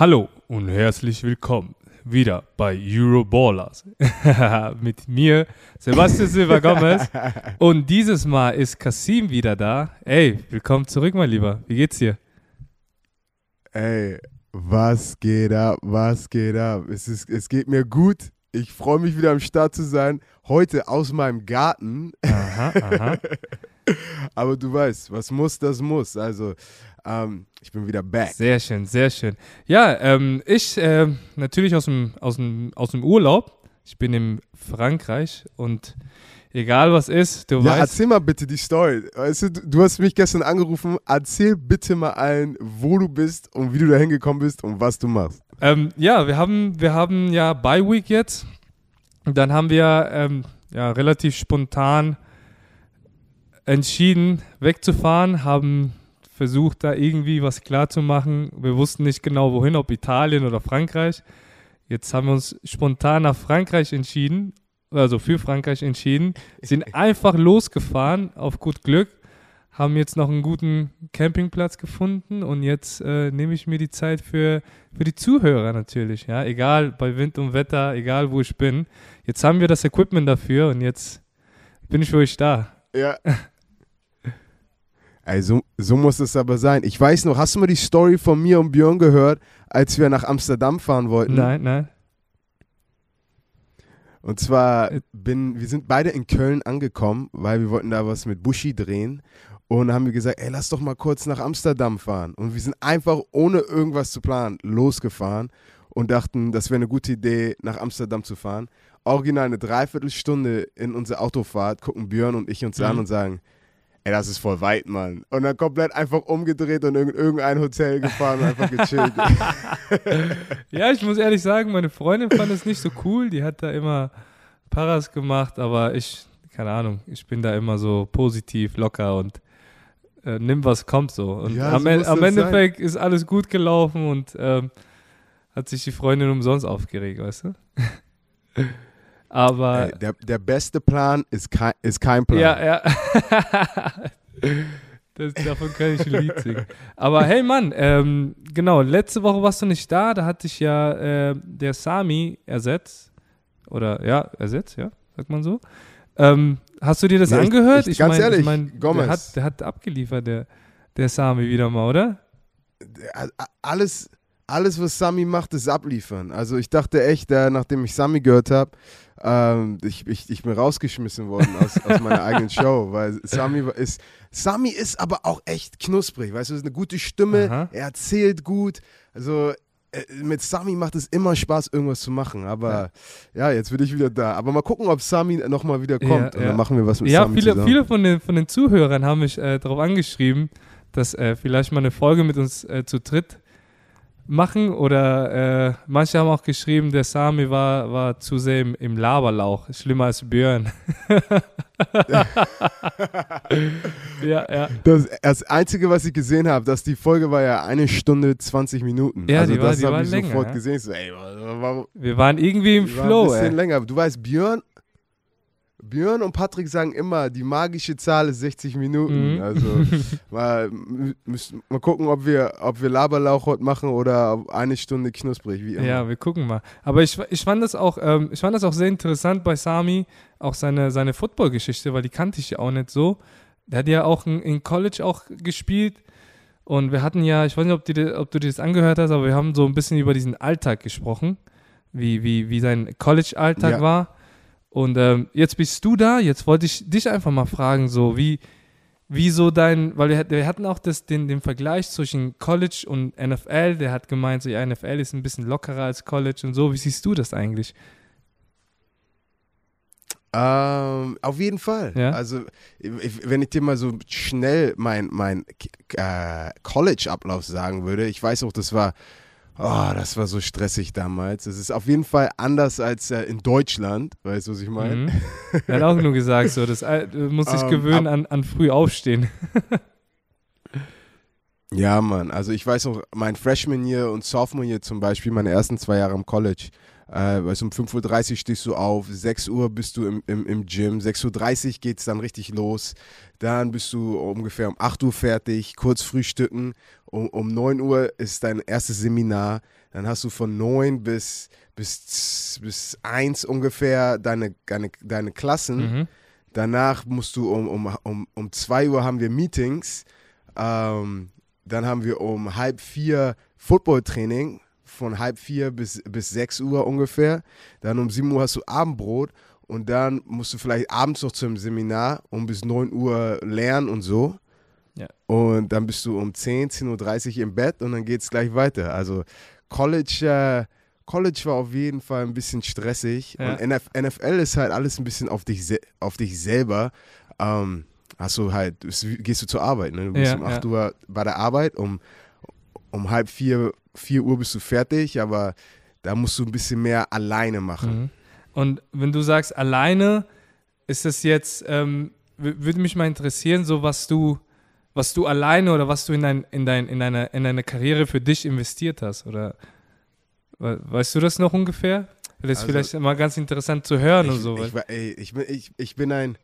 Hallo und herzlich willkommen wieder bei Euroballers mit mir, Sebastian Silva Gomez. Und dieses Mal ist Kasim wieder da. Ey, willkommen zurück, mein Lieber. Wie geht's dir? Ey, was geht ab? Was geht ab? Es, ist, es geht mir gut. Ich freue mich wieder am Start zu sein. Heute aus meinem Garten. Aha, aha. Aber du weißt, was muss, das muss. Also, ähm, ich bin wieder back. Sehr schön, sehr schön. Ja, ähm, ich äh, natürlich aus dem, aus, dem, aus dem Urlaub. Ich bin in Frankreich und egal was ist, du Ja, weißt. erzähl mal bitte die Story. Weißt du, du hast mich gestern angerufen. Erzähl bitte mal allen, wo du bist und wie du da hingekommen bist und was du machst. Ähm, ja, wir haben, wir haben ja Bye Week jetzt. Dann haben wir ähm, ja, relativ spontan entschieden, wegzufahren, haben versucht, da irgendwie was klar zu machen. Wir wussten nicht genau, wohin, ob Italien oder Frankreich. Jetzt haben wir uns spontan nach Frankreich entschieden, also für Frankreich entschieden, sind einfach losgefahren, auf gut Glück, haben jetzt noch einen guten Campingplatz gefunden und jetzt äh, nehme ich mir die Zeit für, für die Zuhörer natürlich, ja, egal bei Wind und Wetter, egal wo ich bin. Jetzt haben wir das Equipment dafür und jetzt bin ich für euch da. Ja. Ey, so, muss es aber sein. Ich weiß noch, hast du mal die Story von mir und Björn gehört, als wir nach Amsterdam fahren wollten? Nein, nein. Und zwar bin, wir sind beide in Köln angekommen, weil wir wollten da was mit Buschi drehen. Und haben wir gesagt, ey, lass doch mal kurz nach Amsterdam fahren. Und wir sind einfach ohne irgendwas zu planen losgefahren und dachten, das wäre eine gute Idee, nach Amsterdam zu fahren. Original eine Dreiviertelstunde in unsere Autofahrt gucken Björn und ich uns Mhm. an und sagen, ey, das ist voll weit, Mann. Und dann komplett einfach umgedreht und in irgendein Hotel gefahren und einfach gechillt. Ja, ich muss ehrlich sagen, meine Freundin fand es nicht so cool. Die hat da immer Paras gemacht, aber ich, keine Ahnung, ich bin da immer so positiv, locker und äh, nimm was kommt so. Und Ja, am, muss am Endeffekt ist alles gut gelaufen und ähm, hat sich die Freundin umsonst aufgeregt, weißt du? aber der, der beste Plan ist kein, ist kein Plan. ja, ja. Das, davon kann ich ein Lied singen. Aber hey Mann, ähm, genau, letzte Woche warst du nicht da, da hatte ich ja äh, der Sami ersetzt. Oder ja, ersetzt, ja, sagt man so. Ähm, hast du dir das Ja, ich- angehört? ich- ganz ehrlich, mein, Gomez. Der hat, der hat abgeliefert, der, der Sami wieder mal, oder? Alles, alles, was Sami macht, ist abliefern. Also ich dachte echt, nachdem ich Sami gehört habe, ähm, ich, ich, ich bin rausgeschmissen worden aus, aus meiner eigenen Show, weil Sami ist, Sami ist aber auch echt knusprig, weißt du, ist eine gute Stimme, Aha. er erzählt gut, also äh, mit Sami macht es immer Spaß, irgendwas zu machen, aber ja, jetzt bin ich wieder da. Aber mal gucken, ob Sami nochmal wieder Ja, kommt und ja. dann machen wir was mit Ja, Sami viele, zusammen. viele von den, von den Zuhörern haben mich äh, darauf angeschrieben, dass äh, vielleicht mal eine Folge mit uns äh, zu dritt machen oder äh, manche haben auch geschrieben, der Sami war, war zu sehr im, im Laberlauch, schlimmer als Björn. ja, ja. Das, das Einzige, was ich gesehen habe, dass die Folge war ja eine Stunde 20 Minuten. Ja, also die war- das habe war ich länger, sofort ja. gesehen. So, ey, warum, Wir waren irgendwie im die war ein Flow, bisschen ey. länger. Du weißt, Björn, Björn und Patrick sagen immer, die magische Zahl ist 60 Minuten. Mhm. Also mal, müssen- mal gucken, ob wir, ob wir Laberlauch heute machen oder eine Stunde knusprig, wie immer. Ja, wir gucken mal. Aber ich, ich, fand das auch, ähm, ich fand das auch sehr interessant bei Sami, auch seine, seine Football-Geschichte, weil die kannte ich ja auch nicht so. Der hat ja auch in, in College auch gespielt. Und wir hatten ja, ich weiß nicht, ob, die, ob du dir das angehört hast, aber wir haben so ein bisschen über diesen Alltag gesprochen, wie, wie, wie sein College-Alltag Ja. war. Und ähm, jetzt bist du da, jetzt wollte ich dich einfach mal fragen, so wie, wie so dein, weil wir, wir hatten auch das, den, den Vergleich zwischen College und NFL, der hat gemeint, so ja, NFL ist ein bisschen lockerer als College und so. Wie siehst du das eigentlich? Ähm, auf jeden Fall. Ja? Also, wenn ich dir mal so schnell mein, mein äh, College-Ablauf sagen würde, ich weiß auch, das war, oh, das war so stressig damals. Es ist auf jeden Fall anders als äh, in Deutschland, weißt du, was ich meine? Mhm. Er hat auch nur gesagt, so, das, Al- du musst dich Ähm, gewöhnen an, an früh aufstehen. Ja, Mann. Also ich weiß noch, mein Freshman Year und Sophomore Year zum Beispiel, meine ersten zwei Jahre im College, Äh, weißt, um 5.30 Uhr stehst du auf, 6 Uhr bist du im, im, im Gym, 6.30 Uhr geht es dann richtig los. Dann bist du ungefähr um 8 Uhr fertig, kurz frühstücken. Um, um 9 Uhr ist dein erstes Seminar. Dann hast du von 9 bis, bis, bis 1 ungefähr deine, deine, deine Klassen. Mhm. Danach musst du um, um, um, um 2 Uhr haben wir Meetings. Ähm, dann haben wir um halb vier Footballtraining von halb vier bis, bis 6 Uhr ungefähr. Dann um 7 Uhr hast du Abendbrot und dann musst du vielleicht abends noch zum Seminar um bis 9 Uhr lernen und so. Ja. Und dann bist du um 10, 10.30 Uhr im Bett und dann geht es gleich weiter. Also College, äh, College war auf jeden Fall ein bisschen stressig. Ja. Und NF NFL ist halt alles ein bisschen auf dich, auf dich selber. Ähm, hast du halt, gehst du zur Arbeit. Ne? Du bist ja, um 8 ja. Uhr bei der Arbeit, um, um halb vier, vier Uhr bist du fertig, aber da musst du ein bisschen mehr alleine machen. Mhm. Und wenn du sagst alleine, ist das jetzt, ähm, würde mich mal interessieren, so was du, was du alleine oder was du in, dein, in, dein, in, deine, in deine Karriere für dich investiert hast. Oder weißt du das noch ungefähr? Das ist also, vielleicht mal ganz interessant zu hören ich, und so. Ich, ey, ich, bin, ich, ich bin ein,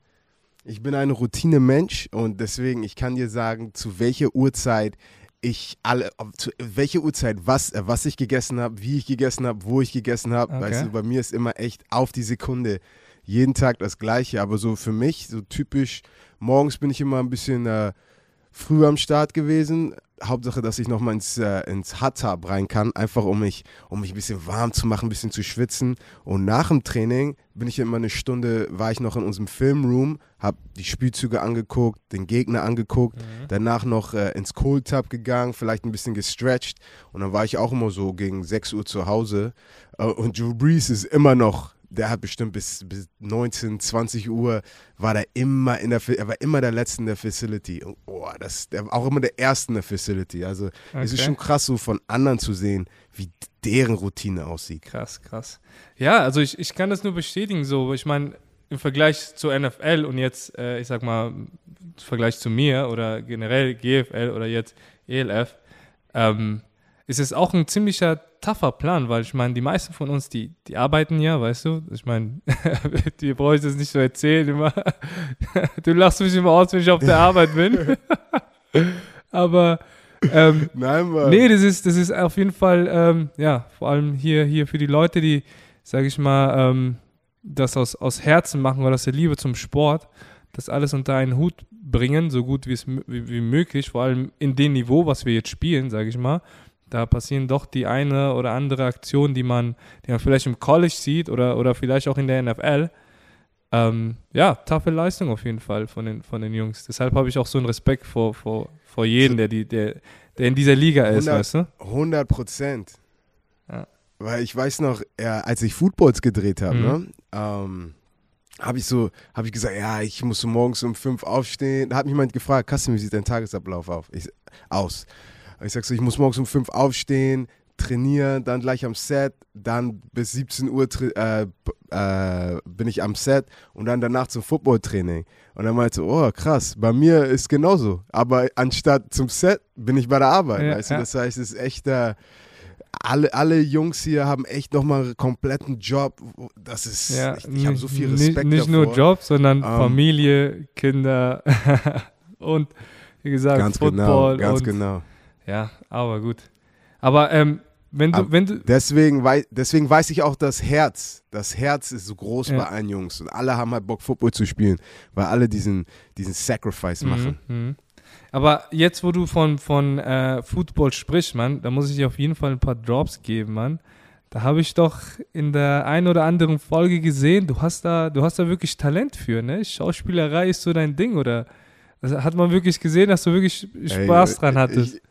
ich bin ein Routine-Mensch und deswegen, ich kann dir sagen, zu welcher Uhrzeit ich alle, zu welcher Uhrzeit was, äh, was ich gegessen habe, wie ich gegessen habe, wo ich gegessen habe. Okay. Weißt du, bei mir ist immer echt auf die Sekunde jeden Tag das Gleiche. Aber so für mich, so typisch, morgens bin ich immer ein bisschen äh, früh am Start gewesen. Hauptsache, dass ich nochmal ins, äh, ins Hot Tub rein kann, einfach um mich, um mich ein bisschen warm zu machen, ein bisschen zu schwitzen. Und nach dem Training bin ich immer eine Stunde, war ich noch in unserem Filmroom, habe die Spielzüge angeguckt, den Gegner angeguckt, mhm. danach noch äh, ins Cold Tub gegangen, vielleicht ein bisschen gestretched. Und dann war ich auch immer so gegen 6 Uhr zu Hause. Äh, und Drew Brees ist immer noch der hat bestimmt bis, bis 19, 20 Uhr war der immer in der er war immer der letzte in der Facility. Und, oh, das, der war auch immer der erste in der Facility. Also okay. es ist schon krass, so von anderen zu sehen, wie deren Routine aussieht. Krass, krass. Ja, also ich, ich kann das nur bestätigen. So, ich meine, im Vergleich zur NFL und jetzt, äh, ich sag mal, im Vergleich zu mir oder generell GFL oder jetzt ELF, ähm, ist es auch ein ziemlicher tougher Plan, weil ich meine, die meisten von uns, die, die arbeiten ja, weißt du? Ich meine, die brauche ich das nicht so erzählen immer. du lachst mich immer aus, wenn ich auf der Arbeit bin. Aber ähm, Nein, Mann. Nee, das ist, das ist auf jeden Fall, ähm, ja, vor allem hier, hier für die Leute, die, sage ich mal, ähm, das aus, aus Herzen machen oder aus der Liebe zum Sport, das alles unter einen Hut bringen, so gut wie es wie, wie möglich, vor allem in dem Niveau, was wir jetzt spielen, sage ich mal da passieren doch die eine oder andere Aktion, die man, die man vielleicht im College sieht oder, oder vielleicht auch in der NFL. Ähm, ja, taffe Leistung auf jeden Fall von den, von den Jungs. Deshalb habe ich auch so einen Respekt vor, vor, vor jedem, der, die, der, der in dieser Liga ist, 100, weißt du? 100 Prozent. Ja. Weil ich weiß noch, ja, als ich Footballs gedreht habe, mhm. ne, ähm, habe ich so, habe ich gesagt, ja, ich muss so morgens um fünf aufstehen. Da hat mich jemand gefragt, Kassim, wie sieht dein Tagesablauf auf? Ich, aus? Ich sag so, ich muss morgens um 5 aufstehen, trainieren, dann gleich am Set, dann bis 17 Uhr äh, äh, bin ich am Set und dann danach zum Footballtraining. Und dann meinte oh krass, bei mir ist genauso. Aber anstatt zum Set bin ich bei der Arbeit. Ja, weißt ja. du? Das heißt, es ist echt, äh, alle, alle Jungs hier haben echt nochmal einen kompletten Job. Das ist, ja, ich, ich habe so viel Respekt Nicht, nicht davor. nur Job, sondern ähm, Familie, Kinder und wie gesagt, ganz Football. Genau, ganz genau. Ja, aber gut. Aber ähm, wenn du, wenn du deswegen, wei deswegen weiß ich auch das Herz. Das Herz ist so groß ja. bei allen Jungs und alle haben halt Bock, Football zu spielen, weil alle diesen, diesen Sacrifice mhm, machen. Mhm. Aber jetzt, wo du von, von äh, Football sprichst, Mann, da muss ich dir auf jeden Fall ein paar Drops geben, Mann. Da habe ich doch in der einen oder anderen Folge gesehen, du hast da, du hast da wirklich Talent für, ne? Schauspielerei ist so dein Ding, oder? Das hat man wirklich gesehen, dass du wirklich Spaß Ey, dran hattest. Ich,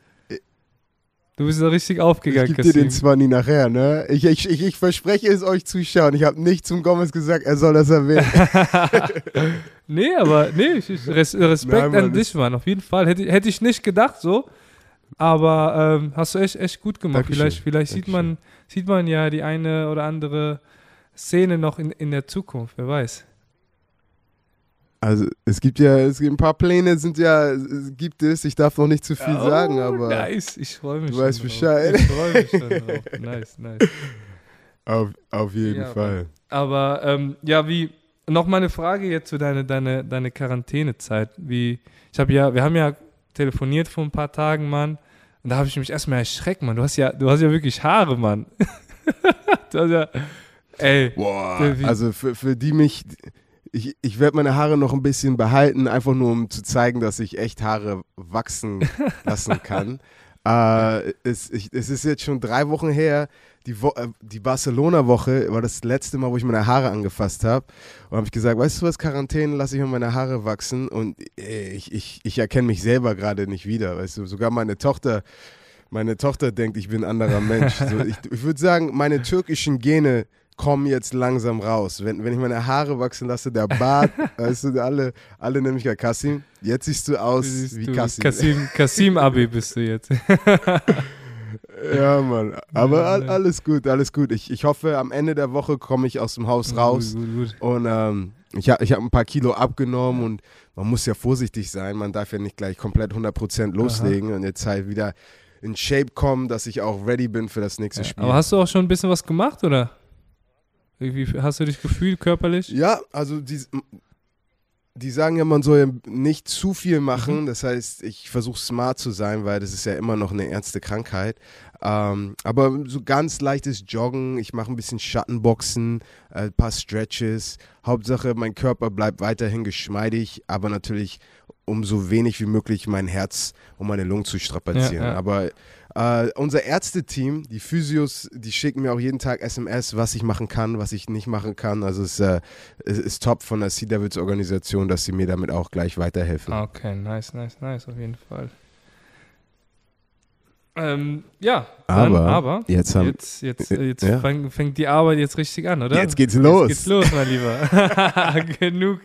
Du bist da richtig aufgegangen, Ich gebe dir den zwar nie nachher, ne? Ich, ich, ich, ich verspreche es euch Zuschauern. Ich habe nicht zum Gomez gesagt, er soll das erwähnen. nee, aber nee, Res, Respekt Nein, an dich, Mann. Auf jeden Fall. Hätte, hätte ich nicht gedacht so. Aber ähm, hast du echt, echt gut gemacht. Dankeschön. Vielleicht, vielleicht sieht, man, sieht man ja die eine oder andere Szene noch in, in der Zukunft, wer weiß. Also es gibt ja, es gibt ein paar Pläne sind ja, gibt es, ich darf noch nicht zu viel oh, sagen, aber nice, ich freue mich. Du weißt Bescheid. Ich freue mich schon drauf. Nice, nice. Auf, auf jeden ja, Fall. Aber ähm, ja, wie, noch mal eine Frage jetzt zu deiner deine, deine Quarantänezeit. Wie, ich habe ja, wir haben ja telefoniert vor ein paar Tagen, Mann. Und da habe ich mich erstmal erschreckt, Mann. Du hast ja, du hast ja wirklich Haare, Mann. du hast ja, ey. Boah, also für, für die mich, ich, ich werde meine Haare noch ein bisschen behalten, einfach nur um zu zeigen, dass ich echt Haare wachsen lassen kann. äh, es, ich, es ist jetzt schon drei Wochen her, die, Wo äh, die Barcelona-Woche war das letzte Mal, wo ich meine Haare angefasst habe. Und habe ich gesagt, weißt du was, Quarantäne, lasse ich mir meine Haare wachsen. Und äh, ich, ich, ich erkenne mich selber gerade nicht wieder. Weißt du, sogar meine Tochter, meine Tochter denkt, ich bin ein anderer Mensch. So, ich ich würde sagen, meine türkischen Gene kommen jetzt langsam raus. Wenn, wenn ich meine Haare wachsen lasse, der Bart, weißt du, alle, alle nennen mich ja Kassim. Jetzt siehst du aus siehst wie du, Kassim. Kassim. Kassim Abi bist du jetzt. ja, Mann. Aber all, alles gut, alles gut. Ich, ich hoffe, am Ende der Woche komme ich aus dem Haus raus. Gut, gut, gut. Und ähm, ich habe ich hab ein paar Kilo abgenommen und man muss ja vorsichtig sein. Man darf ja nicht gleich komplett 100% loslegen Aha. und jetzt halt wieder in Shape kommen, dass ich auch ready bin für das nächste ja, Spiel. Aber hast du auch schon ein bisschen was gemacht, oder? Wie hast du dich gefühlt körperlich? Ja, also die, die sagen ja, man soll ja nicht zu viel machen. Mhm. Das heißt, ich versuche smart zu sein, weil das ist ja immer noch eine ernste Krankheit. Ähm, aber so ganz leichtes Joggen, ich mache ein bisschen Schattenboxen, ein äh, paar Stretches. Hauptsache, mein Körper bleibt weiterhin geschmeidig, aber natürlich um so wenig wie möglich mein Herz und meine Lungen zu strapazieren. Ja, ja. Aber Uh, unser Ärzteteam, die Physios, die schicken mir auch jeden Tag SMS, was ich machen kann, was ich nicht machen kann. Also es, uh, es ist top von der Sea Devils Organisation, dass sie mir damit auch gleich weiterhelfen. Okay, nice, nice, nice, auf jeden Fall. Ähm, ja, aber, dann, aber jetzt, haben, jetzt, jetzt, jetzt ja. fang, fängt die Arbeit jetzt richtig an, oder? Jetzt geht's los. Jetzt geht's los, mein Lieber. Genug.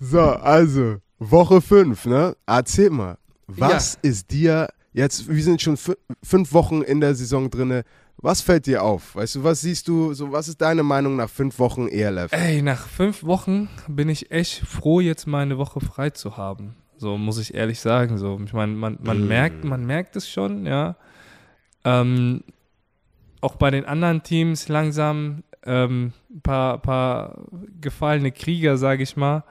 So, also, Woche 5, ne? Erzähl mal, was ja. ist dir Jetzt, wir sind schon fünf Wochen in der Saison drin. Was fällt dir auf? Weißt du, was siehst du, so was ist deine Meinung nach fünf Wochen ELF? Ey, nach fünf Wochen bin ich echt froh, jetzt mal eine Woche frei zu haben. So muss ich ehrlich sagen. So, ich meine, man, man mm. merkt, man merkt es schon, ja. Ähm, auch bei den anderen Teams langsam ähm, ein paar, paar gefallene Krieger, sage ich mal.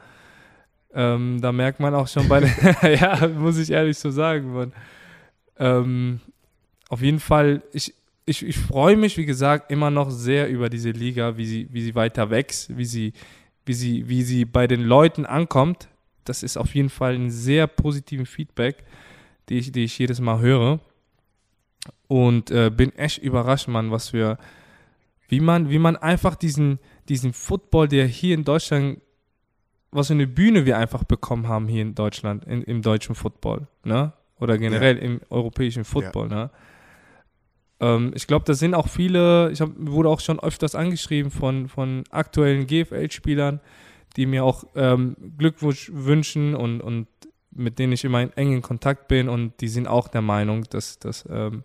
Ähm, da merkt man auch schon bei den, ja, muss ich ehrlich so sagen, man ähm, auf jeden Fall, ich, ich, ich freue mich, wie gesagt, immer noch sehr über diese Liga, wie sie, wie sie weiter wächst, wie sie, wie, sie, wie sie bei den Leuten ankommt. Das ist auf jeden Fall ein sehr positiven Feedback, die ich, die ich jedes Mal höre. Und äh, bin echt überrascht, Mann, was wir, wie man, wie man einfach diesen, diesen Football, der hier in Deutschland, was für eine Bühne wir einfach bekommen haben hier in Deutschland, in, im deutschen Football. Ne? Oder generell ja. im europäischen Football. Ja. Ne? Ähm, ich glaube, da sind auch viele, ich hab, wurde auch schon öfters angeschrieben von, von aktuellen GFL-Spielern, die mir auch ähm, Glückwunsch wünschen und, und mit denen ich immer in engen Kontakt bin und die sind auch der Meinung, dass, dass, ähm,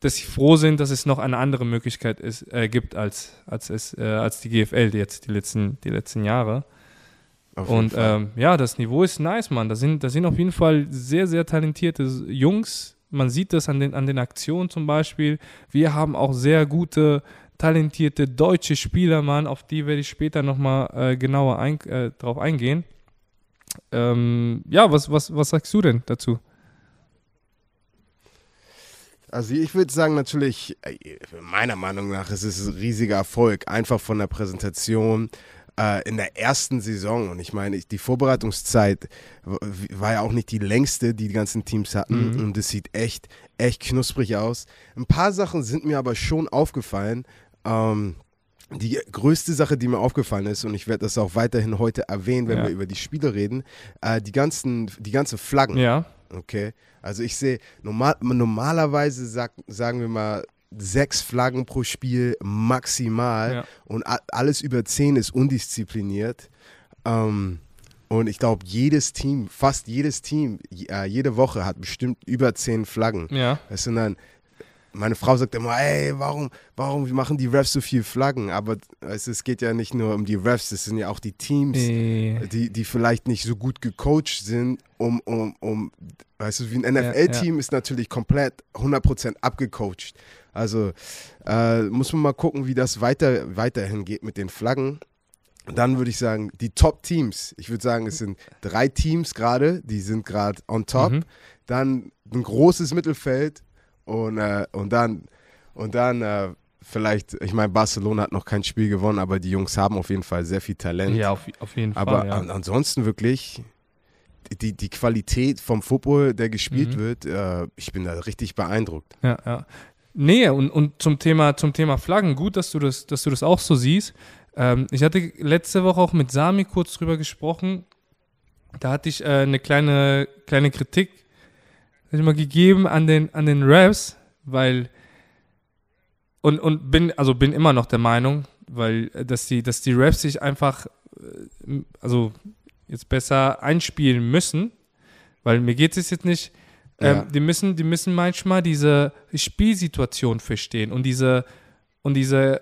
dass sie froh sind, dass es noch eine andere Möglichkeit ist, äh, gibt als, als, es, äh, als die GFL jetzt die letzten, die letzten Jahre und ähm, ja, das Niveau ist nice, Mann. Da sind, da sind auf jeden Fall sehr, sehr talentierte Jungs. Man sieht das an den, an den Aktionen zum Beispiel. Wir haben auch sehr gute, talentierte deutsche Spieler, Mann. Auf die werde ich später nochmal äh, genauer ein, äh, drauf eingehen. Ähm, ja, was, was, was sagst du denn dazu? Also ich würde sagen natürlich, äh, meiner Meinung nach ist es ein riesiger Erfolg, einfach von der Präsentation, äh, in der ersten Saison. Und ich meine, die Vorbereitungszeit war ja auch nicht die längste, die die ganzen Teams hatten. Mhm. Und es sieht echt, echt knusprig aus. Ein paar Sachen sind mir aber schon aufgefallen. Ähm, die größte Sache, die mir aufgefallen ist, und ich werde das auch weiterhin heute erwähnen, wenn ja. wir über die Spiele reden, äh, die ganzen, die ganzen Flaggen. Ja. Okay. Also ich sehe, normal, normalerweise sag, sagen wir mal, sechs Flaggen pro Spiel maximal ja. und alles über zehn ist undiszipliniert. Ähm, und ich glaube, jedes Team, fast jedes Team, äh, jede Woche hat bestimmt über zehn Flaggen. Ja. Weißt du, dann, meine Frau sagt immer, ey, warum, warum machen die Refs so viel Flaggen? Aber weißt du, es geht ja nicht nur um die Refs, es sind ja auch die Teams, äh. die, die vielleicht nicht so gut gecoacht sind, um, um, um weißt du, wie ein NFL-Team ja, ja. ist natürlich komplett 100% abgecoacht. Also äh, muss man mal gucken, wie das weiter, weiterhin geht mit den Flaggen. Dann würde ich sagen, die Top-Teams. Ich würde sagen, es sind drei Teams gerade, die sind gerade on top. Mhm. Dann ein großes Mittelfeld und, äh, und dann, und dann äh, vielleicht, ich meine, Barcelona hat noch kein Spiel gewonnen, aber die Jungs haben auf jeden Fall sehr viel Talent. Ja, auf, auf jeden aber Fall. Aber ja. ansonsten wirklich die, die Qualität vom Football, der gespielt mhm. wird, äh, ich bin da richtig beeindruckt. Ja, ja. Nee, und, und zum Thema, zum Thema Flaggen, gut, dass du das, dass du das auch so siehst. Ähm, ich hatte letzte Woche auch mit Sami kurz drüber gesprochen. Da hatte ich äh, eine kleine, kleine Kritik ich mal gegeben an den, an den Raps, weil und, und bin, also bin immer noch der Meinung, weil dass die, dass die Raps sich einfach, äh, also jetzt besser einspielen müssen, weil mir geht es jetzt nicht, ähm, ja. die müssen, die müssen manchmal diese Spielsituation verstehen und diese und diese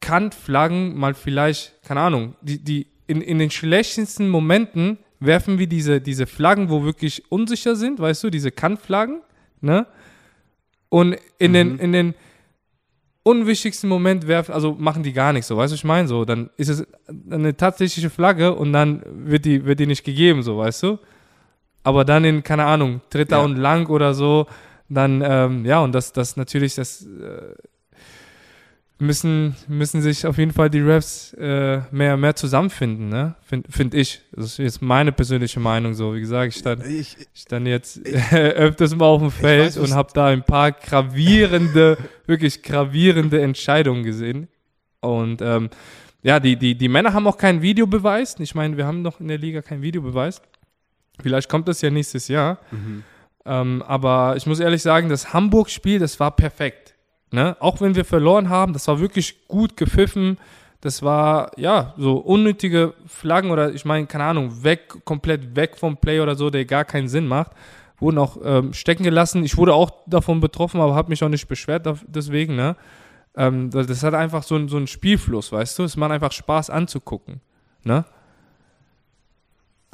Kantflaggen mal vielleicht, keine Ahnung, die, die in, in den schlechtesten Momenten werfen wir diese, diese Flaggen, wo wirklich unsicher sind, weißt du, diese Kantflaggen, ne? Und in mhm. den, in den unwichtigsten Moment werfen, also machen die gar nichts, so, weißt du, ich meine, so, dann ist es eine tatsächliche Flagge und dann wird die, wird die nicht gegeben, so, weißt du? Aber dann in, keine Ahnung, Dritter ja. und Lang oder so, dann, ähm, ja, und das, das natürlich, das, äh, müssen, müssen sich auf jeden Fall die Refs äh, mehr, mehr zusammenfinden, ne? Finde find ich. Das ist jetzt meine persönliche Meinung so. Wie gesagt, ich stand, ich, ich stand jetzt ich, öfters mal auf dem Feld weiß, und habe da ein paar gravierende, wirklich gravierende Entscheidungen gesehen. Und ähm, ja, die, die, die Männer haben auch keinen Videobeweis. Ich meine, wir haben noch in der Liga keinen Videobeweis. Vielleicht kommt das ja nächstes Jahr. Mhm. Ähm, aber ich muss ehrlich sagen, das Hamburg-Spiel, das war perfekt. Ne? Auch wenn wir verloren haben, das war wirklich gut gepfiffen. Das war, ja, so unnötige Flaggen oder ich meine, keine Ahnung, weg, komplett weg vom Play oder so, der gar keinen Sinn macht. Wurden auch ähm, stecken gelassen. Ich wurde auch davon betroffen, aber habe mich auch nicht beschwert deswegen, ne? Ähm, das hat einfach so, so einen Spielfluss, weißt du? Es macht einfach Spaß anzugucken, ne?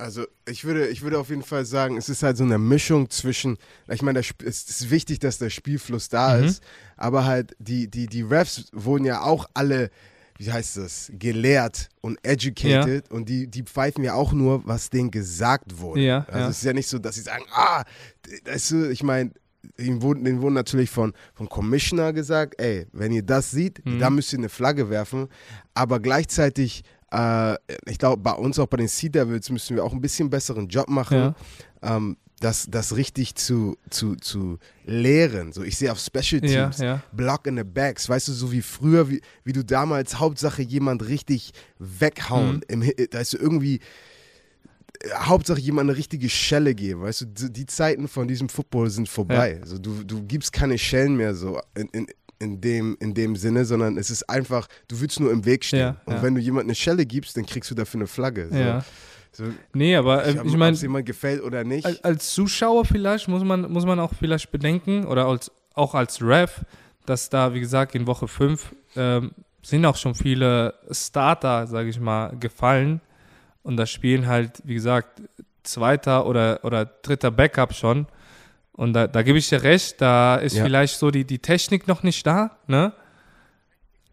Also ich würde, ich würde auf jeden Fall sagen, es ist halt so eine Mischung zwischen, ich meine, es ist wichtig, dass der Spielfluss da mhm. ist, aber halt die, die, die Refs wurden ja auch alle, wie heißt das, gelehrt und educated ja. und die, die pfeifen ja auch nur, was denen gesagt wurde. Ja, also ja. es ist ja nicht so, dass sie sagen, ah, weißt du, ich meine, Ihnen wurden, denen wurden natürlich von, vom Commissioner gesagt, ey, wenn ihr das seht, mhm. da müsst ihr eine Flagge werfen. Aber gleichzeitig äh, ich glaube, bei uns auch bei den Sea Devils müssen wir auch ein bisschen besseren Job machen. Ja. Ähm, das, das richtig zu, zu, zu lehren. So, ich sehe auf Special Teams, ja, ja. Block in the Backs, weißt du, so wie früher, wie, wie du damals Hauptsache jemand richtig weghauen. Mhm. Im, weißt du, irgendwie äh, Hauptsache jemand eine richtige Schelle geben, weißt du, die Zeiten von diesem Football sind vorbei. Ja. Also du, du gibst keine Schellen mehr so in, in, in dem, in dem Sinne, sondern es ist einfach, du willst nur im Weg stehen. Ja, und ja. wenn du jemandem eine Schelle gibst, dann kriegst du dafür eine Flagge. So. Ja. So, nee, aber äh, ich meine, ob es jemand gefällt oder nicht. Als, als, Zuschauer vielleicht muss man, muss man auch vielleicht bedenken oder als, auch als Ref, dass da, wie gesagt, in Woche 5 ähm, sind auch schon viele Starter, sage ich mal, gefallen. Und da spielen halt, wie gesagt, zweiter oder, oder dritter Backup schon. Und da, da gebe ich dir recht, da ist ja. vielleicht so die, die Technik noch nicht da, ne?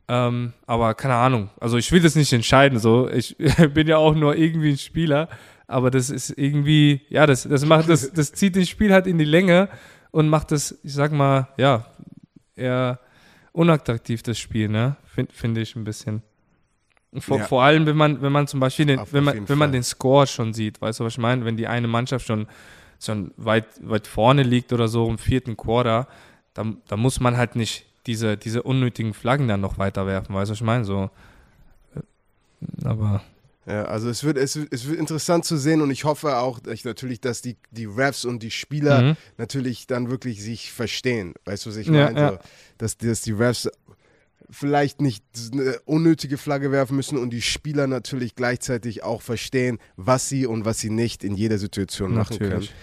Ähm, aber keine Ahnung. Also ich will das nicht entscheiden. So, ich bin ja auch nur irgendwie ein Spieler, aber das ist irgendwie, ja, das, das macht das, das zieht das Spiel halt in die Länge und macht das, ich sag mal, ja, eher unattraktiv das Spiel, ne? Finde find ich ein bisschen. Vor, ja. vor allem, wenn man, wenn man zum Beispiel den, wenn man, wenn man den Score schon sieht, weißt du, was ich meine? Wenn die eine Mannschaft schon schon weit, weit vorne liegt oder so im vierten Quarter, da, da muss man halt nicht diese, diese unnötigen Flaggen dann noch weiter werfen, weißt du, was ich meine? So, äh, aber. Ja, also es wird, es, es wird interessant zu sehen und ich hoffe auch dass natürlich, dass die, die Refs und die Spieler mhm. natürlich dann wirklich sich verstehen. Weißt du, was ich meine? Ja, ja. So, dass, dass die Refs vielleicht nicht eine unnötige Flagge werfen müssen und die Spieler natürlich gleichzeitig auch verstehen, was sie und was sie nicht in jeder Situation machen natürlich. können.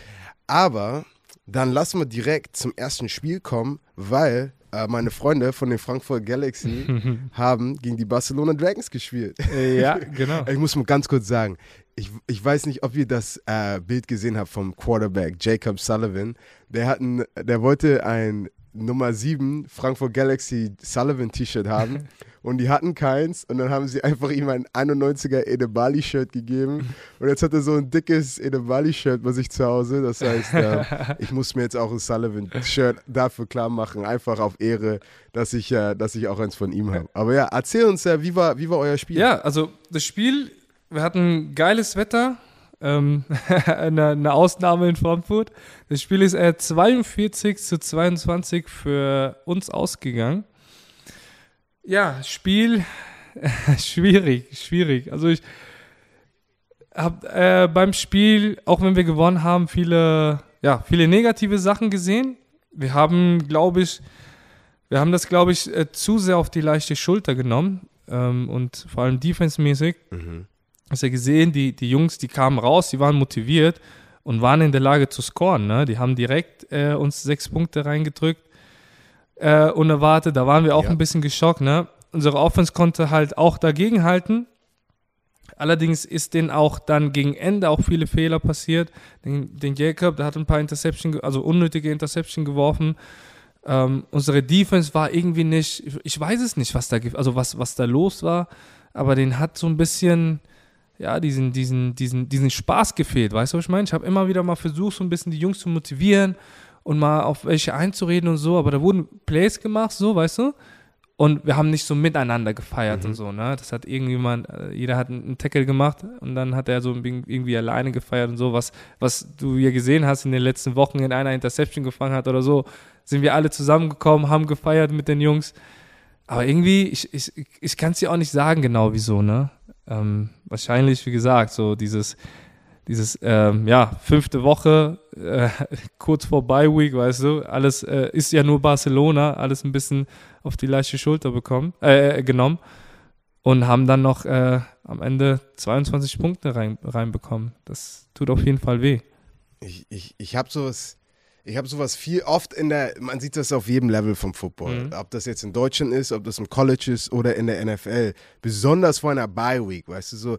Aber dann lassen wir direkt zum ersten Spiel kommen, weil äh, meine Freunde von den Frankfurt Galaxy haben gegen die Barcelona Dragons gespielt. Äh, ja, genau. Ich muss mal ganz kurz sagen, ich, ich weiß nicht, ob ihr das äh, Bild gesehen habt vom Quarterback Jacob Sullivan. Der, hat ein, der wollte ein Nummer 7 Frankfurt Galaxy Sullivan T-Shirt haben und die hatten keins und dann haben sie einfach ihm ein 91er Edebali Shirt gegeben und jetzt hat er so ein dickes Edebali Shirt bei sich zu Hause. Das heißt, äh, ich muss mir jetzt auch ein Sullivan Shirt dafür klar machen, einfach auf Ehre, dass ich, äh, dass ich auch eins von ihm habe. Aber ja, erzähl uns, äh, wie, war, wie war euer Spiel? Ja, also das Spiel, wir hatten geiles Wetter, ähm, eine, eine, Ausnahme in Frankfurt. Das Spiel ist äh, 42 zu 22 für uns ausgegangen. Ja, Spiel schwierig, schwierig. Also ich habe äh, beim Spiel, auch wenn wir gewonnen haben, viele, ja, viele negative Sachen gesehen. Wir haben, glaube ich, wir haben das, glaube ich, äh, zu sehr auf die leichte Schulter genommen ähm, und vor allem defensemäßig. Mhm hast ja gesehen, die, die Jungs, die kamen raus, die waren motiviert und waren in der Lage zu scoren. Ne? Die haben direkt äh, uns sechs Punkte reingedrückt, äh, unerwartet. Da waren wir auch ja. ein bisschen geschockt. Ne? Unsere Offense konnte halt auch dagegenhalten. Allerdings ist denen auch dann gegen Ende auch viele Fehler passiert. Den, den Jacob, der hat ein paar Interception, also unnötige Interception geworfen. Ähm, unsere Defense war irgendwie nicht, ich weiß es nicht, was da, also was, was da los war, aber den hat so ein bisschen, ja, diesen, diesen, diesen, diesen Spaß gefehlt, weißt du, was ich meine? Ich habe immer wieder mal versucht, so ein bisschen die Jungs zu motivieren und mal auf welche einzureden und so, aber da wurden Plays gemacht, so, weißt du? Und wir haben nicht so miteinander gefeiert mhm. und so, ne? Das hat irgendjemand, äh, jeder hat einen Tackle gemacht und dann hat er so irgendwie alleine gefeiert und so, was, was du ja gesehen hast in den letzten Wochen in einer Interception gefangen hat oder so, sind wir alle zusammengekommen, haben gefeiert mit den Jungs. Aber irgendwie, ich, ich, ich kann es dir auch nicht sagen genau wieso, ne? Ähm, wahrscheinlich, wie gesagt, so dieses, dieses, ähm, ja, fünfte Woche, äh, kurz vor Bye Week, weißt du, alles äh, ist ja nur Barcelona, alles ein bisschen auf die leichte Schulter bekommen, äh, genommen und haben dann noch äh, am Ende 22 Punkte rein, reinbekommen. Das tut auf jeden Fall weh. Ich, ich, ich habe sowas, ich habe sowas viel oft in der, man sieht das auf jedem Level vom Football. Mhm. Ob das jetzt in Deutschland ist, ob das im College ist oder in der NFL. Besonders vor einer Bye Week, weißt du, so,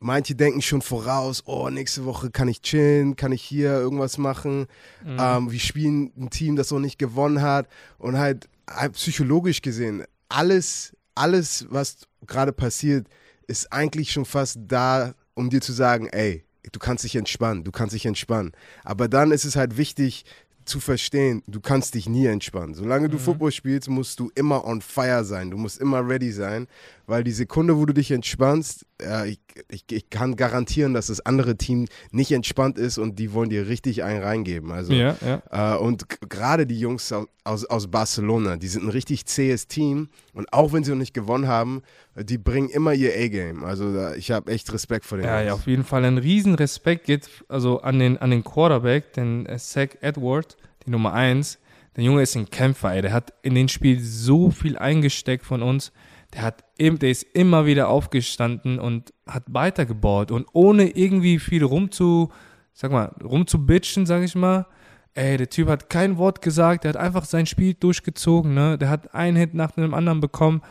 manche denken schon voraus, oh, nächste Woche kann ich chillen, kann ich hier irgendwas machen. Mhm. Ähm, wir spielen ein Team, das noch nicht gewonnen hat. Und halt, halt psychologisch gesehen, alles, alles, was gerade passiert, ist eigentlich schon fast da, um dir zu sagen, ey, du kannst dich entspannen, du kannst dich entspannen. Aber dann ist es halt wichtig, zu verstehen, du kannst dich nie entspannen. Solange du mhm. Football spielst, musst du immer on fire sein. Du musst immer ready sein, weil die Sekunde, wo du dich entspannst, äh, ich, ich, ich, kann garantieren, dass das andere Team nicht entspannt ist und die wollen dir richtig einen reingeben. Also, ja, ja. Äh, und gerade die Jungs aus, aus Barcelona, die sind ein richtig zähes Team und auch wenn sie noch nicht gewonnen haben, die bringen immer ihr A-Game. Also da, ich habe echt Respekt vor denen. Ja, ja, auf jeden Fall ein riesen Respekt geht also an den, an den Quarterback, den äh, Zach Edward, die Nummer 1. Der Junge ist ein Kämpfer, ey. Der hat in den Spiel so viel eingesteckt von uns der hat der ist immer wieder aufgestanden und hat weitergebaut und ohne irgendwie viel rumzu, sag mal, rumzubitchen, sag ich mal. Ey, der Typ hat kein Wort gesagt, der hat einfach sein Spiel durchgezogen, ne? Der hat einen Hit nach dem anderen bekommen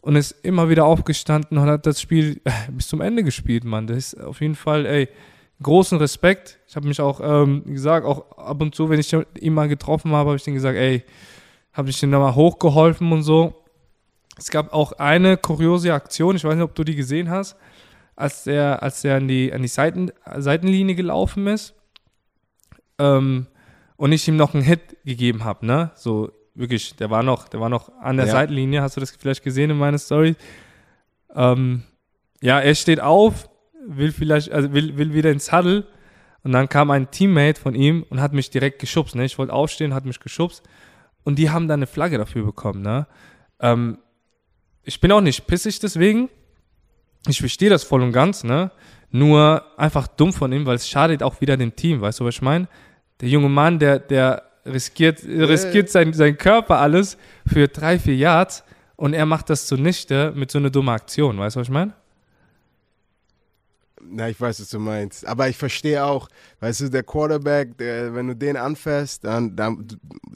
und ist immer wieder aufgestanden und hat das Spiel bis zum Ende gespielt, Mann. Das ist auf jeden Fall, ey, großen Respekt. Ich habe mich auch ähm, gesagt, auch ab und zu, wenn ich ihn mal getroffen habe, habe ich den gesagt, ey, habe ich den da mal hochgeholfen und so. Es gab auch eine kuriose Aktion, ich weiß nicht, ob du die gesehen hast, als der, als der an die, an die Seiten, Seitenlinie gelaufen ist ähm, und ich ihm noch einen Hit gegeben habe, ne? So wirklich, der war noch, der war noch an der ja. Seitenlinie, hast du das vielleicht gesehen in meiner Story? Ähm, ja, er steht auf, will vielleicht, also will, will wieder ins Huddle und dann kam ein Teammate von ihm und hat mich direkt geschubst, ne? Ich wollte aufstehen, hat mich geschubst und die haben dann eine Flagge dafür bekommen, ne? Ähm, ich bin auch nicht pissig deswegen. Ich verstehe das voll und ganz, ne? Nur einfach dumm von ihm, weil es schadet auch wieder dem Team, weißt du, was ich meine? Der junge Mann, der, der riskiert, riskiert sein, sein Körper alles für drei, vier Yards und er macht das zunichte mit so einer dummen Aktion, weißt du, was ich meine? Na, ich weiß, was du meinst. Aber ich verstehe auch, weißt du, der Quarterback, der, wenn du den anfährst, dann, dann,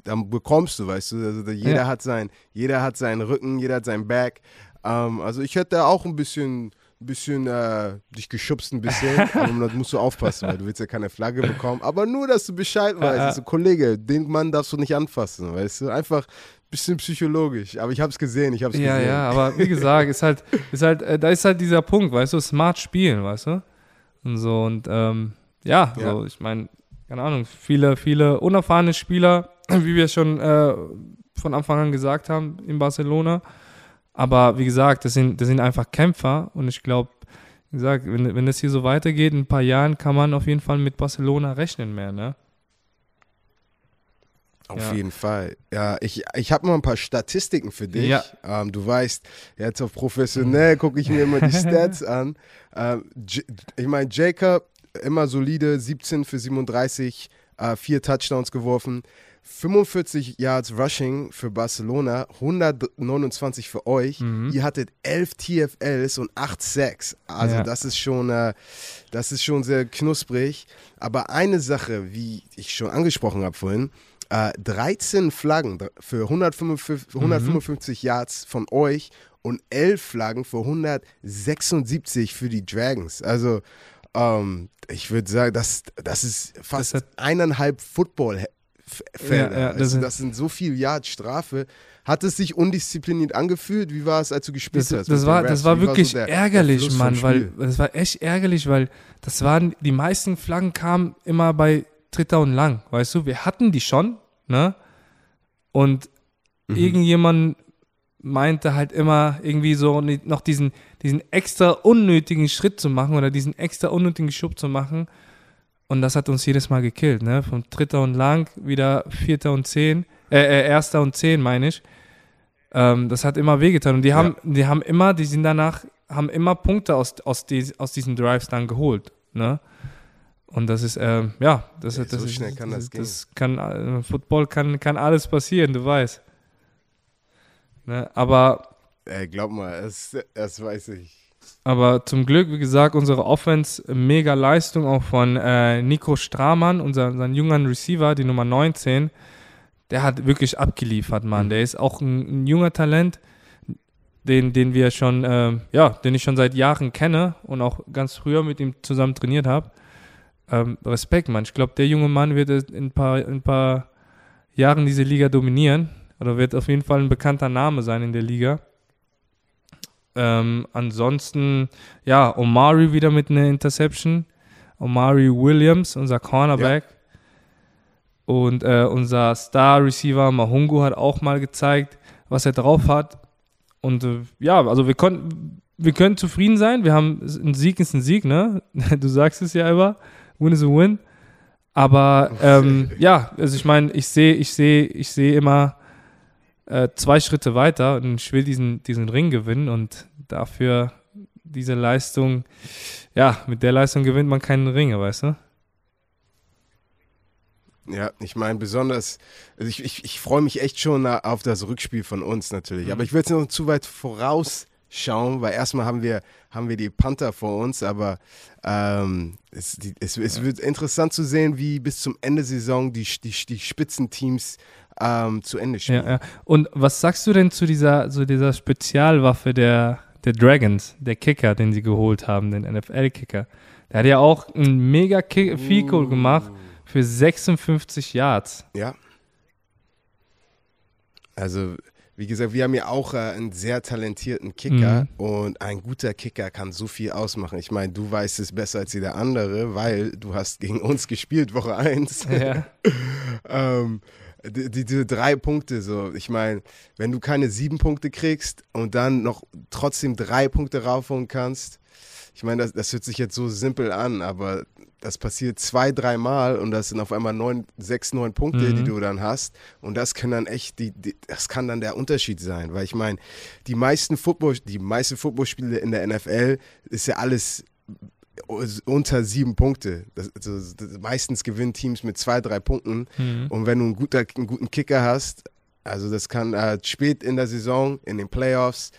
dann bekommst du, weißt du, also jeder ja. hat sein, jeder hat seinen Rücken, jeder hat sein Back. Ähm, also ich hätte auch ein bisschen ein bisschen äh, dich geschubst ein bisschen, aber da musst du aufpassen, weil du willst ja keine Flagge bekommen. Aber nur, dass du Bescheid weißt. Also, Kollege, den Mann darfst du nicht anfassen, weißt du? Einfach ein bisschen psychologisch. Aber ich habe es gesehen, ich habe es ja, gesehen. Ja, ja, aber wie gesagt, ist halt, ist halt, äh, da ist halt dieser Punkt, weißt du, smart spielen, weißt du? Und so, und ähm, ja, ja. So, ich meine, keine Ahnung, viele, viele unerfahrene Spieler, wie wir schon äh, von Anfang an gesagt haben in Barcelona, aber wie gesagt, das sind, das sind einfach Kämpfer und ich glaube, wie gesagt, wenn, wenn das hier so weitergeht, in ein paar Jahren kann man auf jeden Fall mit Barcelona rechnen mehr, ne? Auf ja. jeden Fall. Ja, ich, ich habe mal ein paar Statistiken für dich. Ja. Ähm, du weißt, jetzt auf professionell gucke ich mir immer die Stats an. Ähm, ich meine, Jacob, immer solide, 17 für 37, äh, vier Touchdowns geworfen. 45 Yards Rushing für Barcelona, 129 für euch. Mhm. Ihr hattet 11 TFLs und 8 Sacks. Also ja. das ist schon, äh, das ist schon sehr knusprig. Aber eine Sache, wie ich schon angesprochen habe vorhin, äh, 13 Flaggen für 155, 155 mhm. Yards von euch und 11 Flaggen für 176 für die Dragons. Also ähm, ich würde sagen, das, das ist fast das eineinhalb Football Felder. Ja, ja, das, also, das, sind so viele Yards Strafe. Hat es sich undiszipliniert angefühlt? Wie war es, als du gespielt das, hast? Das war, das war wirklich war so der, ärgerlich, der Mann, weil das war echt ärgerlich, weil das waren, die meisten Flaggen kamen immer bei Dritter und Lang, weißt du? Wir hatten die schon, ne? Und mhm. irgendjemand meinte halt immer irgendwie so noch diesen, diesen extra unnötigen Schritt zu machen oder diesen extra unnötigen Schub zu machen und das hat uns jedes Mal gekillt, ne? Von dritter und lang, wieder vierter und zehn, äh, äh erster und zehn, meine ich. Ähm, das hat immer wehgetan. Und die haben, ja. die haben immer, die sind danach, haben immer Punkte aus, aus, die, aus diesen Drives dann geholt, ne? Und das ist, ähm, ja, das, ja, das so ist, schnell kann das, das, das kann, äh, Football kann, kann alles passieren, du weißt. Ne? Aber. Ey, glaub mal, das, das weiß ich. Aber zum Glück, wie gesagt, unsere Offense, mega Leistung auch von äh, Nico Stramann, unser, unseren jungen Receiver, die Nummer 19. Der hat wirklich abgeliefert, Mann. Mhm. Der ist auch ein, ein, junger Talent, den, den wir schon, äh, ja, den ich schon seit Jahren kenne und auch ganz früher mit ihm zusammen trainiert habe. Ähm, Respekt, Mann. Ich glaube, der junge Mann wird in ein paar, in ein paar Jahren diese Liga dominieren oder wird auf jeden Fall ein bekannter Name sein in der Liga. Ähm, ansonsten, ja, Omari wieder mit einer Interception. Omari Williams, unser Cornerback. Ja. Und äh, unser Star-Receiver Mahungu hat auch mal gezeigt, was er drauf hat. Und äh, ja, also wir konnten, wir können zufrieden sein. Wir haben ein Sieg ist ein Sieg, ne? Du sagst es ja immer. Win is a win. Aber ähm, ja, also ich meine, ich sehe, ich sehe, ich sehe immer äh, zwei Schritte weiter und ich will diesen, diesen Ring gewinnen und dafür diese Leistung, ja, mit der Leistung gewinnt man keinen Ring, weißt du? Ja, ich meine besonders, also ich, ich, ich freue mich echt schon auf das Rückspiel von uns natürlich, mhm. aber ich will jetzt noch zu weit vorausschauen, weil erstmal haben wir, haben wir die Panther vor uns, aber ähm, es, die, es, es wird interessant zu sehen, wie bis zum Ende der Saison die, die, die Spitzenteams ähm, zu Ende spielen. Ja, ja. Und was sagst du denn zu dieser, zu dieser Spezialwaffe der, der Dragons, der Kicker, den sie geholt haben, den NFL-Kicker? Der hat ja auch ein mega Field Goal gemacht für 56 Yards. Ja. Also, wie gesagt, wir haben ja auch äh, einen sehr talentierten Kicker mhm. und ein guter Kicker kann so viel ausmachen. Ich meine, du weißt es besser als jeder andere, weil du hast gegen uns gespielt, Woche 1. Ja. ähm, die, diese drei Punkte so. Ich meine, wenn du keine sieben Punkte kriegst und dann noch trotzdem drei Punkte raufholen kannst, ich meine, das, das hört sich jetzt so simpel an, aber das passiert zwei, dreimal und das sind auf einmal neun, sechs, neun Punkte, mhm. die du dann hast. Und das kann dann echt, die, die, das kann dann der Unterschied sein. Weil ich meine, die meisten Football, die meisten Footballspiele in der NFL ist ja alles unter sieben Punkte. Das, das, das, meistens gewinnen Teams mit zwei, drei Punkten. Mhm. Und wenn du einen, guter, einen, guten Kicker hast, also das kann äh, spät in der Saison, in den Playoffs,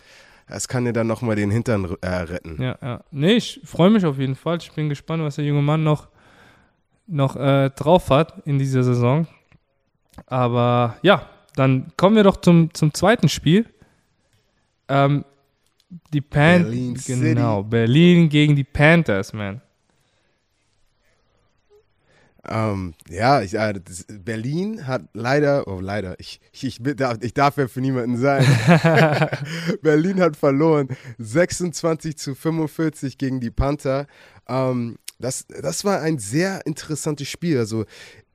das kann dir dann nochmal den Hintern äh, retten. Ja, ja. Nee, ich freue mich auf jeden Fall. Ich bin gespannt, was der junge Mann noch, noch äh, drauf hat in dieser Saison. Aber ja, dann kommen wir doch zum, zum zweiten Spiel. Ähm, Die Panthers. Berlin genau, City. Berlin gegen die Panthers, man. Ähm, ja, ich, äh, das, Berlin hat leider, oh leider, ich, ich, ich, ich darf ja für niemanden sein. Berlin hat verloren, 26 zu 45 gegen die Panther. Ähm, das, das war ein sehr interessantes Spiel. Also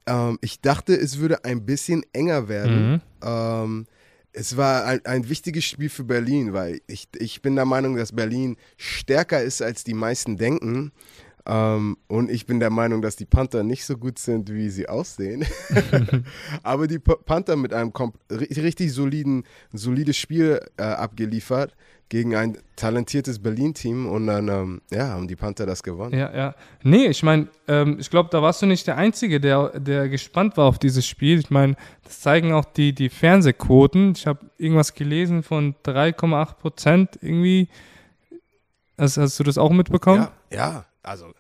ähm, ich dachte, es würde ein bisschen enger werden. Mhm. Es war ein, ein, wichtiges Spiel für Berlin, weil ich, ich bin der Meinung, dass Berlin stärker ist, als die meisten denken. Ähm, und ich bin der Meinung, dass die Panther nicht so gut sind, wie sie aussehen. Aber die Panther mit einem richtig soliden, solides Spiel äh, abgeliefert gegen ein talentiertes Berlin-Team und dann ähm, ja, haben die Panther das gewonnen. Ja, ja. Nee, ich meine, ähm, ich glaube, da warst du nicht der Einzige, der, der gespannt war auf dieses Spiel. Ich meine, das zeigen auch die, die Fernsehquoten. Ich habe irgendwas gelesen von 3,8 Prozent irgendwie. Hast, hast du das auch mitbekommen? Ja, ja also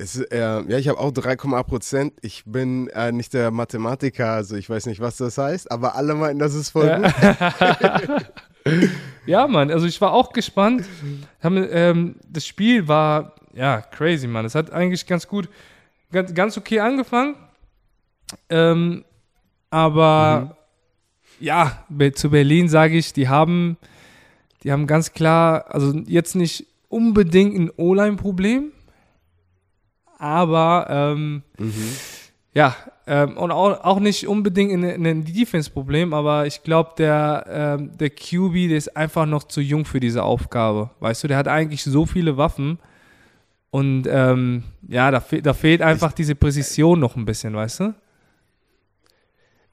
es, äh, ja, ich habe auch 3,8 Prozent. Ich bin äh, nicht der Mathematiker, also ich weiß nicht, was das heißt, aber alle meinen, das ist voll ja. gut. ja, Mann, also ich war auch gespannt. Ähm, das Spiel war, ja, crazy, Mann. Es hat eigentlich ganz gut, ganz, ganz okay angefangen. Ähm, aber mhm. ja, zu Berlin sage ich, die haben, die haben ganz klar, also jetzt nicht unbedingt ein O-Line-Problem, aber ähm, mhm. ja, ähm, und auch, auch nicht unbedingt ein, ein Defense-Problem, aber ich glaube, der, ähm, der QB, der ist einfach noch zu jung für diese Aufgabe. Weißt du, der hat eigentlich so viele Waffen und ähm, ja, da, fe da fehlt einfach diese Präzision noch ein bisschen, weißt du?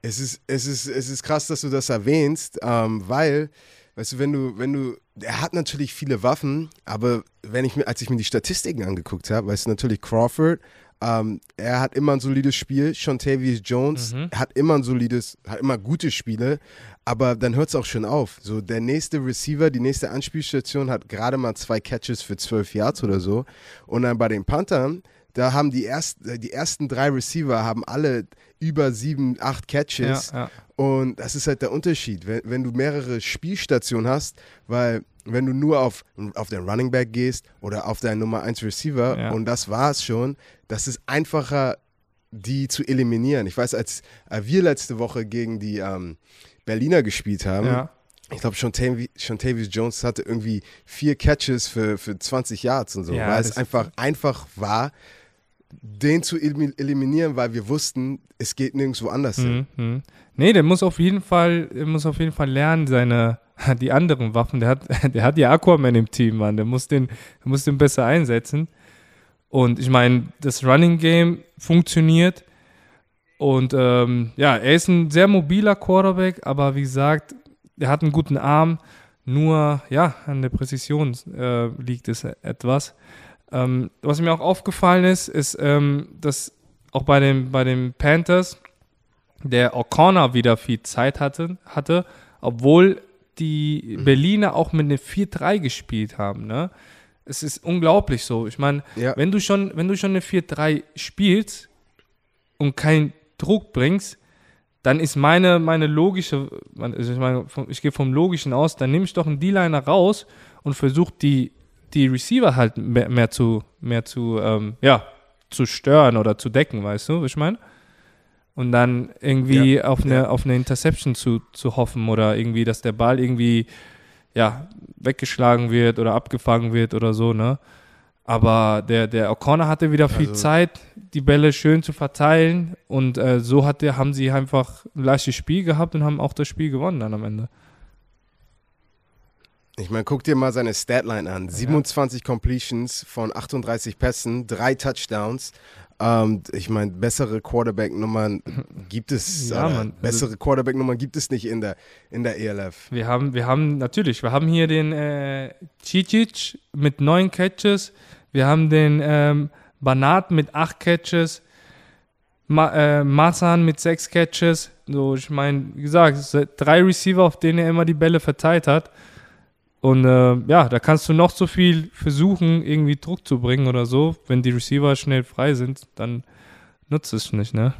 Es ist, es ist, es ist krass, dass du das erwähnst, ähm, weil weißt du, wenn du, wenn du, er hat natürlich viele Waffen, aber wenn ich mir, als ich mir die Statistiken angeguckt habe, weißt du, natürlich Crawford, ähm, er hat immer ein solides Spiel. Shontavious Jones mhm. hat immer ein solides, hat immer gute Spiele, aber dann hört es auch schon auf. So, der nächste Receiver, die nächste Anspielstation hat gerade mal zwei Catches für zwölf Yards oder so. Und dann bei den Panthern, da haben die, erst, die ersten drei Receiver haben alle über sieben, acht Catches. Ja, ja. Und das ist halt der Unterschied, wenn, wenn du mehrere Spielstationen hast, weil wenn du nur auf, auf den Running Back gehst oder auf deinen Nummer 1 Receiver ja. und das war es schon, das ist einfacher, die zu eliminieren. Ich weiß, als äh, wir letzte Woche gegen die ähm, Berliner gespielt haben, ich glaube, schon Tavis Jones hatte irgendwie vier Catches für, für 20 Yards und so, ja, weil es einfach einfach war, den zu eliminieren, weil wir wussten, es geht nirgendwo anders hin. Mhm, mhm. Nee, der muss auf jeden Fall, muss auf jeden Fall lernen, seine, die anderen Waffen. Der hat, der hat ja Aquaman im Team, Mann. Der muss den, der muss den besser einsetzen. Und ich meine, das Running Game funktioniert. Und ähm, ja, er ist ein sehr mobiler Quarterback, aber wie gesagt, er hat einen guten Arm. Nur, ja, an der Präzision äh, liegt es etwas. Ähm, was mir auch aufgefallen ist, ist, ähm, dass auch bei den, bei den Panthers der O'Connor wieder viel Zeit hatte, hatte, obwohl die mhm. Berliner auch mit einer 4-3 gespielt haben. Ne? Es ist unglaublich so. Ich meine, ja. wenn du schon, wenn du schon eine 4-3 spielst und keinen Druck bringst, dann ist meine, meine logische, also ich, meine, ich gehe vom Logischen aus, dann nehme ich doch einen D-Liner raus und versuche die die Receiver halt mehr, mehr zu, mehr zu, ähm, ja, zu stören oder zu decken, weißt du, was ich meine? Und dann irgendwie ja, auf, eine, ja. auf eine Interception zu, zu hoffen oder irgendwie, dass der Ball irgendwie, ja, weggeschlagen wird oder abgefangen wird oder so, ne? Aber der, der O'Connor hatte wieder viel also, Zeit, die Bälle schön zu verteilen und äh, so hat der, haben sie einfach ein leichtes Spiel gehabt und haben auch das Spiel gewonnen dann am Ende. Ich meine, guck dir mal seine Statline an. 27 ja. Completions von 38 Pässen, drei Touchdowns. Ähm, ich meine, bessere Quarterback-Nummern gibt es. Ja. Also bessere Quarterback-Nummern gibt es nicht in der, in der ELF. Wir haben, wir haben, natürlich, wir haben hier den äh, Cicic mit neun Catches. Wir haben den ähm, Banat mit acht Catches. Ma, äh, Masan mit sechs Catches. So, ich meine, wie gesagt, drei Receiver, auf denen er immer die Bälle verteilt hat. Und äh, ja, da kannst du noch so viel versuchen, irgendwie Druck zu bringen oder so. Wenn die Receiver schnell frei sind, dann nutzt es nicht, ne?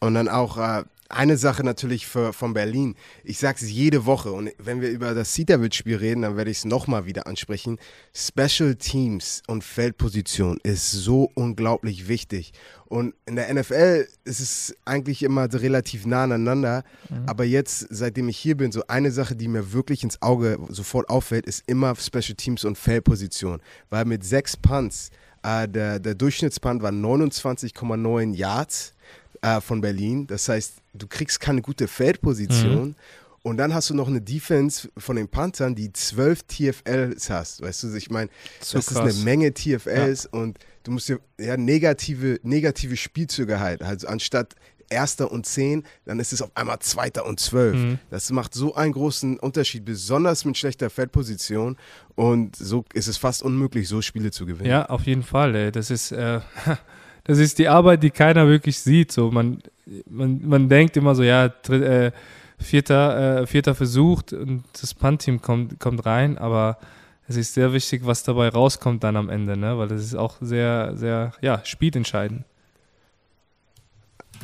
Und dann auch, äh, eine Sache natürlich für, von Berlin. Ich sage es jede Woche und wenn wir über das Cedarville-Spiel reden, dann werde ich es nochmal wieder ansprechen. Special Teams und Feldposition ist so unglaublich wichtig. Und in der NFL ist es eigentlich immer relativ nah aneinander. Mhm. Aber jetzt, seitdem ich hier bin, so eine Sache, die mir wirklich ins Auge sofort auffällt, ist immer Special Teams und Feldposition. Weil mit sechs Punts, äh, der, der Durchschnittspunt war 29,9 Yards äh, von Berlin. Das heißt, du kriegst keine gute Feldposition. Mhm. Und dann hast du noch eine Defense von den Panthern, die zwölf TFLs hast. Weißt du, ich meine, so das krass. ist eine Menge TFLs ja. und du musst dir ja negative, negative Spielzüge halt. Also anstatt Erster und Zehn, dann ist es auf einmal Zweiter und Zwölf. Mhm. Das macht so einen großen Unterschied, besonders mit schlechter Feldposition. Und so ist es fast unmöglich, so Spiele zu gewinnen. Ja, auf jeden Fall. Ey. Das ist. Äh das ist die Arbeit, die keiner wirklich sieht. So, man, man, man denkt immer so, ja, äh, vierter, äh, vierter versucht und das Punt-Team kommt, kommt rein, aber es ist sehr wichtig, was dabei rauskommt dann am Ende, ne? weil das ist auch sehr, sehr, ja, spielentscheidend.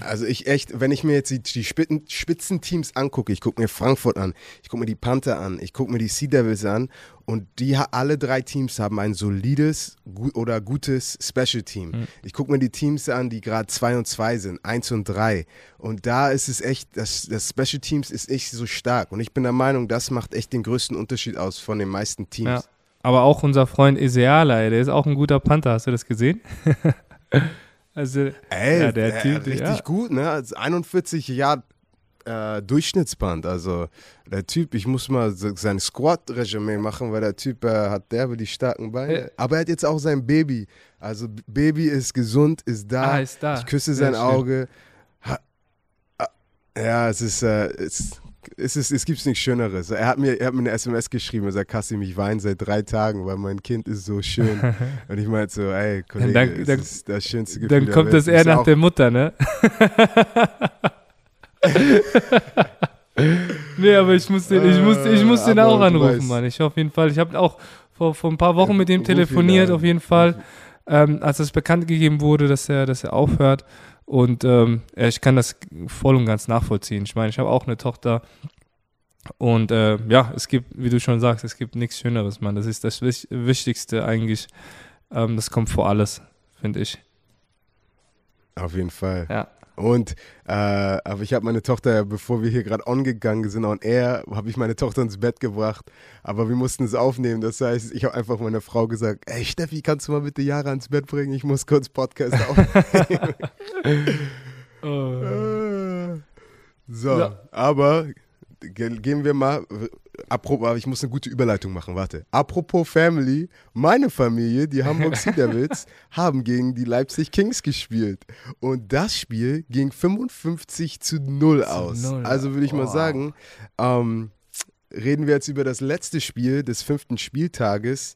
Also ich echt, wenn ich mir jetzt die, die Spitzenteams angucke, ich gucke mir Frankfurt an, ich gucke mir die Panther an, ich gucke mir die Sea Devils an und die alle drei Teams haben ein solides gut, oder gutes Special Team. Mhm. Ich gucke mir die Teams an, die gerade 2 und 2 sind, 1 und 3 und da ist es echt, das, das Special Teams ist echt so stark und ich bin der Meinung, das macht echt den größten Unterschied aus von den meisten Teams. Ja. Aber auch unser Freund Eseala, der ist auch ein guter Panther, hast du das gesehen? Also, Ey, ja, der, der Typ, richtig ja. gut, ne? Also 41 Jahre äh, Durchschnittsband. Also der Typ, ich muss mal sein Squat-Regime machen, weil der Typ äh, hat derbe die starken Beine. Aber er hat jetzt auch sein Baby. Also Baby ist gesund, ist da. Ah, ist da. Ich küsse Sehr sein schön. Auge. Ha, ah, ja, es ist, äh, es, es, ist, es gibt nichts Schöneres. Er hat, mir, er hat mir eine SMS geschrieben, er sagt, Kassi, ich weine seit drei Tagen, weil mein Kind ist so schön. Und ich meinte so, ey, Kollege, dann, dann, das ist das schönste Gefühl Dann kommt das eher nach der Mutter, ne? nee, aber ich muss den, ich muss, ich muss den auch anrufen, Mann. Ich auf jeden Fall, ich habe auch vor, vor ein paar Wochen mit dem telefoniert, auf jeden Fall, ähm, als es bekannt gegeben wurde, dass er, dass er aufhört. Und ähm, ich kann das voll und ganz nachvollziehen. Ich meine, ich habe auch eine Tochter. Und äh, ja, es gibt, wie du schon sagst, es gibt nichts Schöneres, Mann. Das ist das Wichtigste eigentlich. Ähm, das kommt vor alles, finde ich. Auf jeden Fall. Ja. Und äh, aber ich habe meine Tochter, bevor wir hier gerade on gegangen sind, on air, habe ich meine Tochter ins Bett gebracht. Aber wir mussten es aufnehmen. Das heißt, ich habe einfach meiner Frau gesagt: Ey Steffi, kannst du mal bitte Jara ins Bett bringen? Ich muss kurz Podcast aufnehmen. oh. So, ja. aber gehen wir mal apropos, ich muss eine gute Überleitung machen, warte. Apropos Family, meine Familie, die Hamburg Devils, haben gegen die Leipzig Kings gespielt. Und das Spiel ging 55 zu 0 aus. 0. Also würde ich wow. mal sagen, ähm, reden wir jetzt über das letzte Spiel des fünften Spieltages.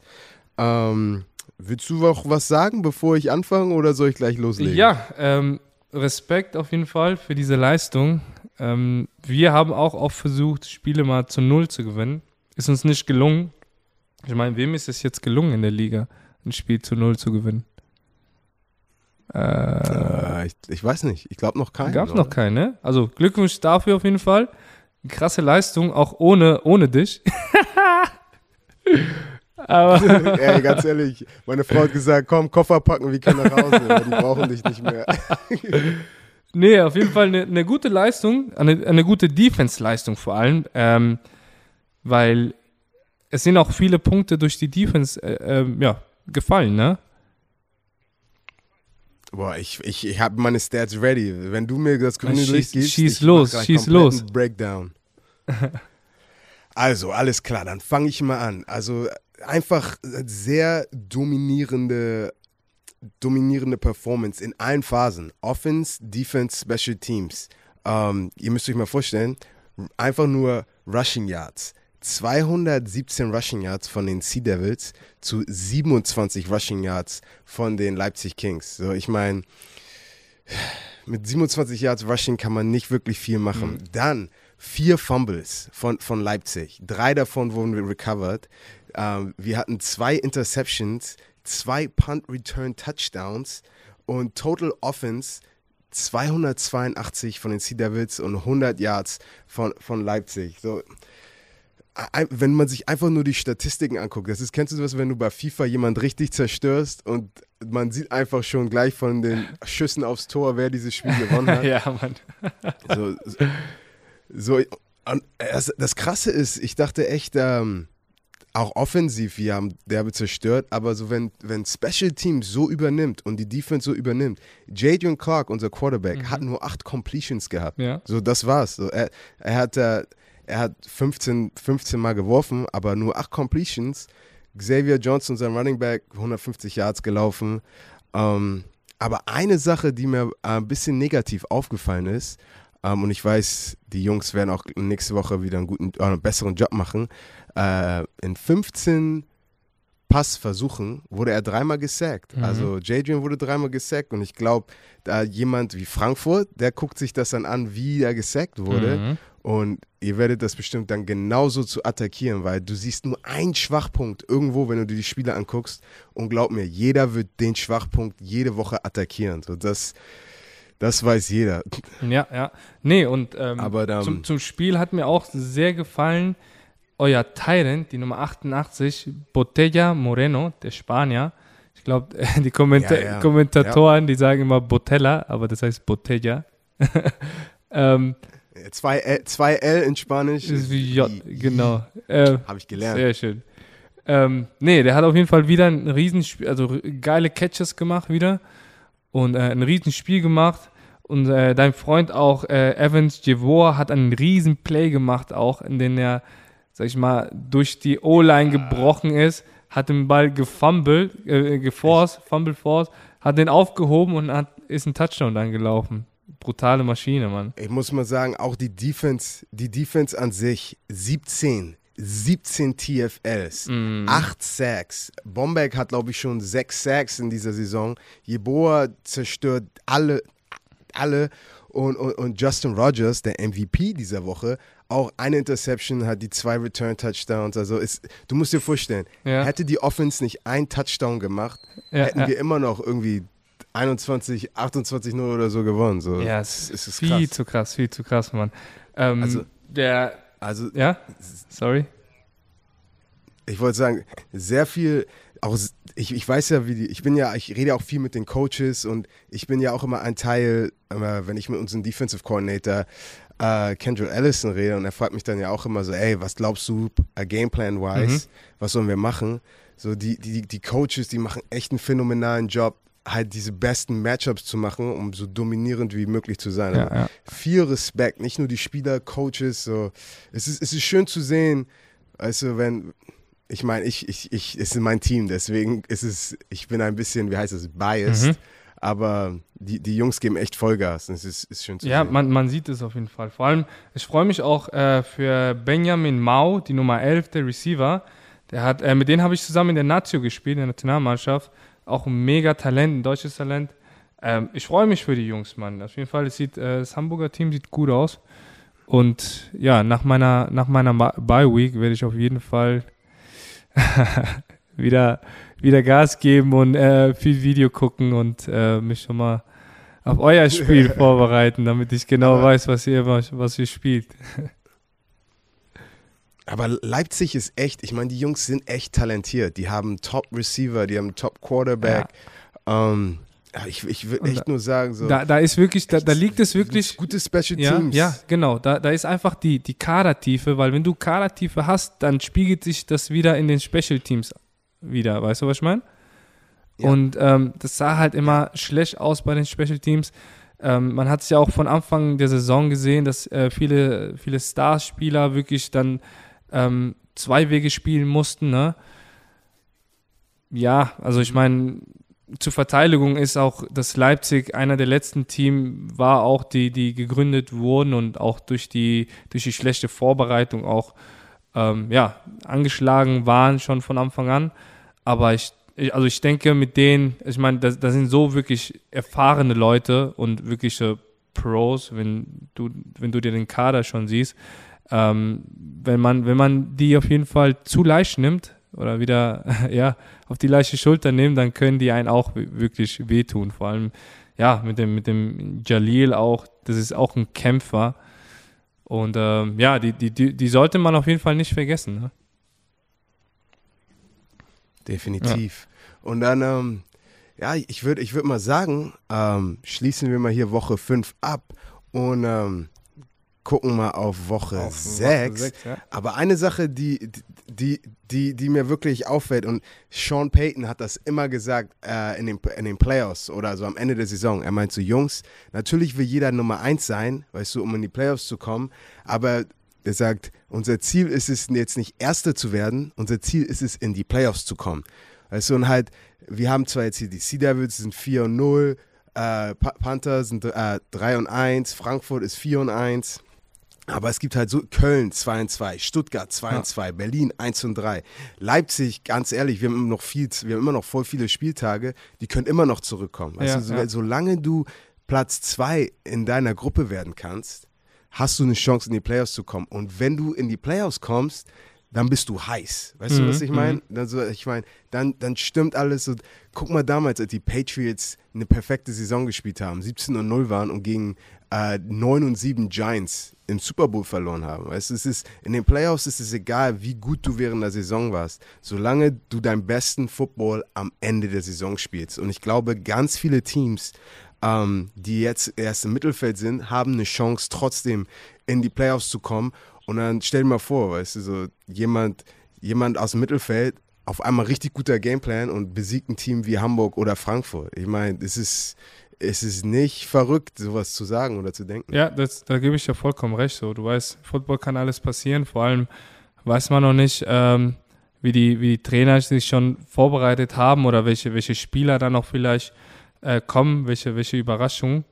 Ähm, willst du noch was sagen, bevor ich anfange oder soll ich gleich loslegen? Ja, ähm, Respekt auf jeden Fall für diese Leistung. Ähm, wir haben auch oft versucht, Spiele mal zu Null zu gewinnen. Ist uns nicht gelungen. Ich meine, wem ist es jetzt gelungen in der Liga, ein Spiel zu Null zu gewinnen? Äh, ich, ich, weiß nicht. Ich glaube noch keinen. Gab es noch keinen, ne? Also Glückwunsch dafür auf jeden Fall. Krasse Leistung, auch ohne, ohne dich. Aber Ey, ganz ehrlich, meine Frau hat gesagt, komm, Koffer packen, wir können nach Hause, die brauchen dich nicht mehr. Nee, auf jeden Fall eine, eine gute Leistung, eine, eine gute Defense-Leistung vor allem, ähm, weil es sind auch viele Punkte durch die Defense äh, äh, ja, gefallen, ne? Boah, ich, ich, ich habe meine Stats ready. Wenn du mir das grüne Licht gibst, schieß los, schieß los. Breakdown. also, alles klar, dann fange ich mal an. Also, einfach sehr dominierende dominierende Performance in allen Phasen. Offense, Defense, Special Teams. Ähm, ihr müsst euch mal vorstellen, einfach nur Rushing Yards. 217 Rushing Yards von den Sea Devils zu 27 Rushing Yards von den Leipzig Kings. So, ich meine, mit 27 Yards Rushing kann man nicht wirklich viel machen. Mhm. Dann vier Fumbles von, von Leipzig. Drei davon wurden recovered. Ähm, wir hatten zwei Interceptions zwei Punt Return Touchdowns und Total Offense 282 von den Sea Devils und 100 Yards von, von Leipzig. So, wenn man sich einfach nur die Statistiken anguckt, das ist, kennst du das, wenn du bei FIFA jemand richtig zerstörst und man sieht einfach schon gleich von den Schüssen aufs Tor, wer dieses Spiel gewonnen hat. ja, Mann. so, so, das, das, Krasse ist, ich dachte echt, ähm, auch offensiv, wir haben derbe zerstört, aber so wenn, wenn Special Teams so übernimmt und die Defense so übernimmt, Jadrian Clark, unser Quarterback, mhm. hat nur acht Completions gehabt. Ja. So, das war's. So, er, er hat, äh, er hat 15, 15 Mal geworfen, aber nur acht Completions. Xavier Johnson, sein Running Back, 150 Yards gelaufen. Ähm, aber eine Sache, die mir ein bisschen negativ aufgefallen ist, ähm, und ich weiß, die Jungs werden auch nächste Woche wieder einen guten, äh, einen besseren Job machen. Äh, in 15 Passversuchen wurde er dreimal gesackt. Mhm. Also Jadrian wurde dreimal gesackt und ich glaube, da jemand wie Frankfurt, der guckt sich das dann an, wie er gesackt wurde. Mhm. Und ihr werdet das bestimmt dann genauso zu attackieren, weil du siehst nur einen Schwachpunkt irgendwo, wenn du dir die Spiele anguckst. Und glaub mir, jeder wird den Schwachpunkt jede Woche attackieren. So das, das weiß jeder. Ja, ja. Nee, und ähm, Aber dann, zum, zum Spiel hat mir auch sehr gefallen, euer Tyrant, die Nummer 88, Botella Moreno, der Spanier. Ich glaube, die Kommenta ja, ja. Kommentatoren, ja. die sagen immer Botella, aber das heißt Botella. ähm, zwei, L, zwei L in Spanisch. Ist wie J, genau. Äh, Habe ich gelernt. Sehr schön. Ähm, nee, der hat auf jeden Fall wieder ein Riesenspiel, also geile Catches gemacht wieder und äh, ein Riesenspiel gemacht. Und äh, dein Freund auch, äh, Evans Jevor, hat einen riesen Play gemacht, auch in dem er, sag ich mal, durch die O-Line gebrochen ist, hat den Ball gefummelt, äh, geforst, fumble force, hat den aufgehoben und hat, ist ein Touchdown dann gelaufen. Brutale Maschine, Mann. Ich muss mal sagen, auch die Defense, die Defense an sich, 17, 17 TFLs, mm. 8 Sacks. Bombeck hat, glaube ich, schon 6 Sacks in dieser Saison. Jeboa zerstört alle, alle. Und, und, und, Justin Rogers, der MVP dieser Woche, auch eine Interception, hat die zwei Return-Touchdowns. Also ist, du musst dir vorstellen, ja. hätte die Offense nicht ein Touchdown gemacht, ja, hätten ja. wir immer noch irgendwie 21, 28 0 oder so gewonnen. So. Ja, es ist, ist viel krass. zu krass, viel zu krass, Mann. Ähm, also, der, also, ja, sorry. Ich wollte sagen, sehr viel, auch ich, ich weiß ja, wie die, ich bin ja, ich rede auch viel mit den Coaches und ich bin ja auch immer ein Teil, wenn ich mit unserem Defensive Coordinator äh, Kendrick Allison rede und er fragt mich dann ja auch immer so, ey, was glaubst du, uh, Gameplan-wise, mhm. was sollen wir machen? So, die, die, die Coaches, die machen echt einen phänomenalen Job, halt diese besten Matchups zu machen, um so dominierend wie möglich zu sein. Ja, ja. Viel Respekt, nicht nur die Spieler, Coaches, so. Es ist, es ist schön zu sehen, also wenn, ich meine, ich, ich, ich, es ist mein Team, deswegen ist es, ich bin ein bisschen, wie heißt es, biased. Mhm. Aber die, die Jungs geben echt Vollgas. Es ist, ist schön zu ja, sehen. man, man sieht es auf jeden Fall. Vor allem, ich freue mich auch äh, für Benjamin Mau, die Nummer 11, der Receiver. Der hat, äh, mit denen habe ich zusammen in der Nazio gespielt, in der Nationalmannschaft. Auch ein mega Talent, ein deutsches Talent. Ähm, ich freue mich für die Jungs, Mann. Auf jeden Fall, es sieht, äh, das Hamburger Team sieht gut aus. Und ja, nach meiner, nach meiner Bye Week werde ich auf jeden Fall wieder, wieder Gas geben und äh, viel Video gucken und äh, mich schon mal auf euer Spiel vorbereiten, damit ich genau aber, weiß, was ihr, was ihr spielt. Aber Leipzig ist echt, ich meine, die Jungs sind echt talentiert. Die haben Top-Receiver, die haben Top-Quarterback. Ja. Ähm, ich, ich würde echt nur sagen, so. Da, da ist wirklich, da, da liegt es wirklich. Gute Special Teams. Ja, ja genau. Da, da ist einfach die, die Kadertiefe, weil wenn du Kadertiefe hast, dann spiegelt sich das wieder in den Special Teams wieder. Weißt du, was ich meine? Ja. Und ähm, das sah halt immer schlecht aus bei den Special Teams. Ähm, man hat es ja auch von Anfang der Saison gesehen, dass äh, viele, viele Starspieler wirklich dann ähm, zwei Wege spielen mussten. Ne? Ja, also ich meine, zur Verteidigung ist auch, dass Leipzig einer der letzten Teams war, auch die, die gegründet wurden und auch durch die, durch die schlechte Vorbereitung auch ähm, ja, angeschlagen waren schon von Anfang an. Aber ich, also ich denke, mit denen, ich meine, da, das sind so wirklich erfahrene Leute und wirkliche Pros, wenn du, wenn du dir den Kader schon siehst. Ähm, wenn man, wenn man die auf jeden Fall zu leicht nimmt, oder wieder ja, auf die leichte Schulter nehmen, dann können die einen auch wirklich wehtun. Vor allem, ja, mit dem, mit dem Jalil auch, das ist auch ein Kämpfer. Und ähm, ja, die, die, die, die sollte man auf jeden Fall nicht vergessen. Ne? Definitiv. Ja. Und dann, ähm, ja, ich würde ich würd mal sagen, ähm, schließen wir mal hier Woche 5 ab und ähm, gucken mal auf Woche 6. Ja. Aber eine Sache, die, die, die, die mir wirklich auffällt, und Sean Payton hat das immer gesagt äh, in, den, in den Playoffs oder so am Ende der Saison. Er meint so, Jungs, natürlich will jeder Nummer 1 sein, weißt du, um in die Playoffs zu kommen, aber er sagt, unser Ziel ist es jetzt nicht Erster zu werden, unser Ziel ist es, in die Playoffs zu kommen. Weißt du, und halt, wir haben zwar jetzt hier die Sea Devils, sind 4 und 0, äh, Panther sind äh, 3 und 1, Frankfurt ist 4 und 1. Aber es gibt halt so Köln 2 und 2, Stuttgart 2 und 2, Berlin 1 und 3. Leipzig, ganz ehrlich, wir haben immer noch viel, wir haben immer noch voll viele Spieltage, die können immer noch zurückkommen. Ja, du, so, ja. solange du Platz 2 in deiner Gruppe werden kannst, hast du eine Chance, in die Playoffs zu kommen. Und wenn du in die Playoffs kommst, dann bist du heiß. Weißt mhm, du, was ich meine? Mhm. Also, ich meine, dann, dann stimmt alles. Und guck mal damals, als die Patriots eine perfekte Saison gespielt haben, 17 und 0 waren und gegen äh, 9 und 7 Giants im Super Bowl verloren haben. Es ist, in den Playoffs ist es egal, wie gut du während der Saison warst, solange du deinen besten Football am Ende der Saison spielst. Und ich glaube, ganz viele Teams, ähm, die jetzt erst im Mittelfeld sind, haben eine Chance, trotzdem in die Playoffs zu kommen. Und dann stell dir mal vor, weißt du, so jemand, jemand aus dem Mittelfeld, auf einmal richtig guter Gameplan und besiegt ein Team wie Hamburg oder Frankfurt. Ich meine, es ist, es ist nicht verrückt, sowas zu sagen oder zu denken. Ja, das, da gebe ich dir vollkommen recht. So, du weißt, Football kann alles passieren. Vor allem weiß man noch nicht, ähm, wie, die, wie die Trainer sich schon vorbereitet haben oder welche, welche Spieler dann auch vielleicht äh, kommen, welche, welche Überraschungen.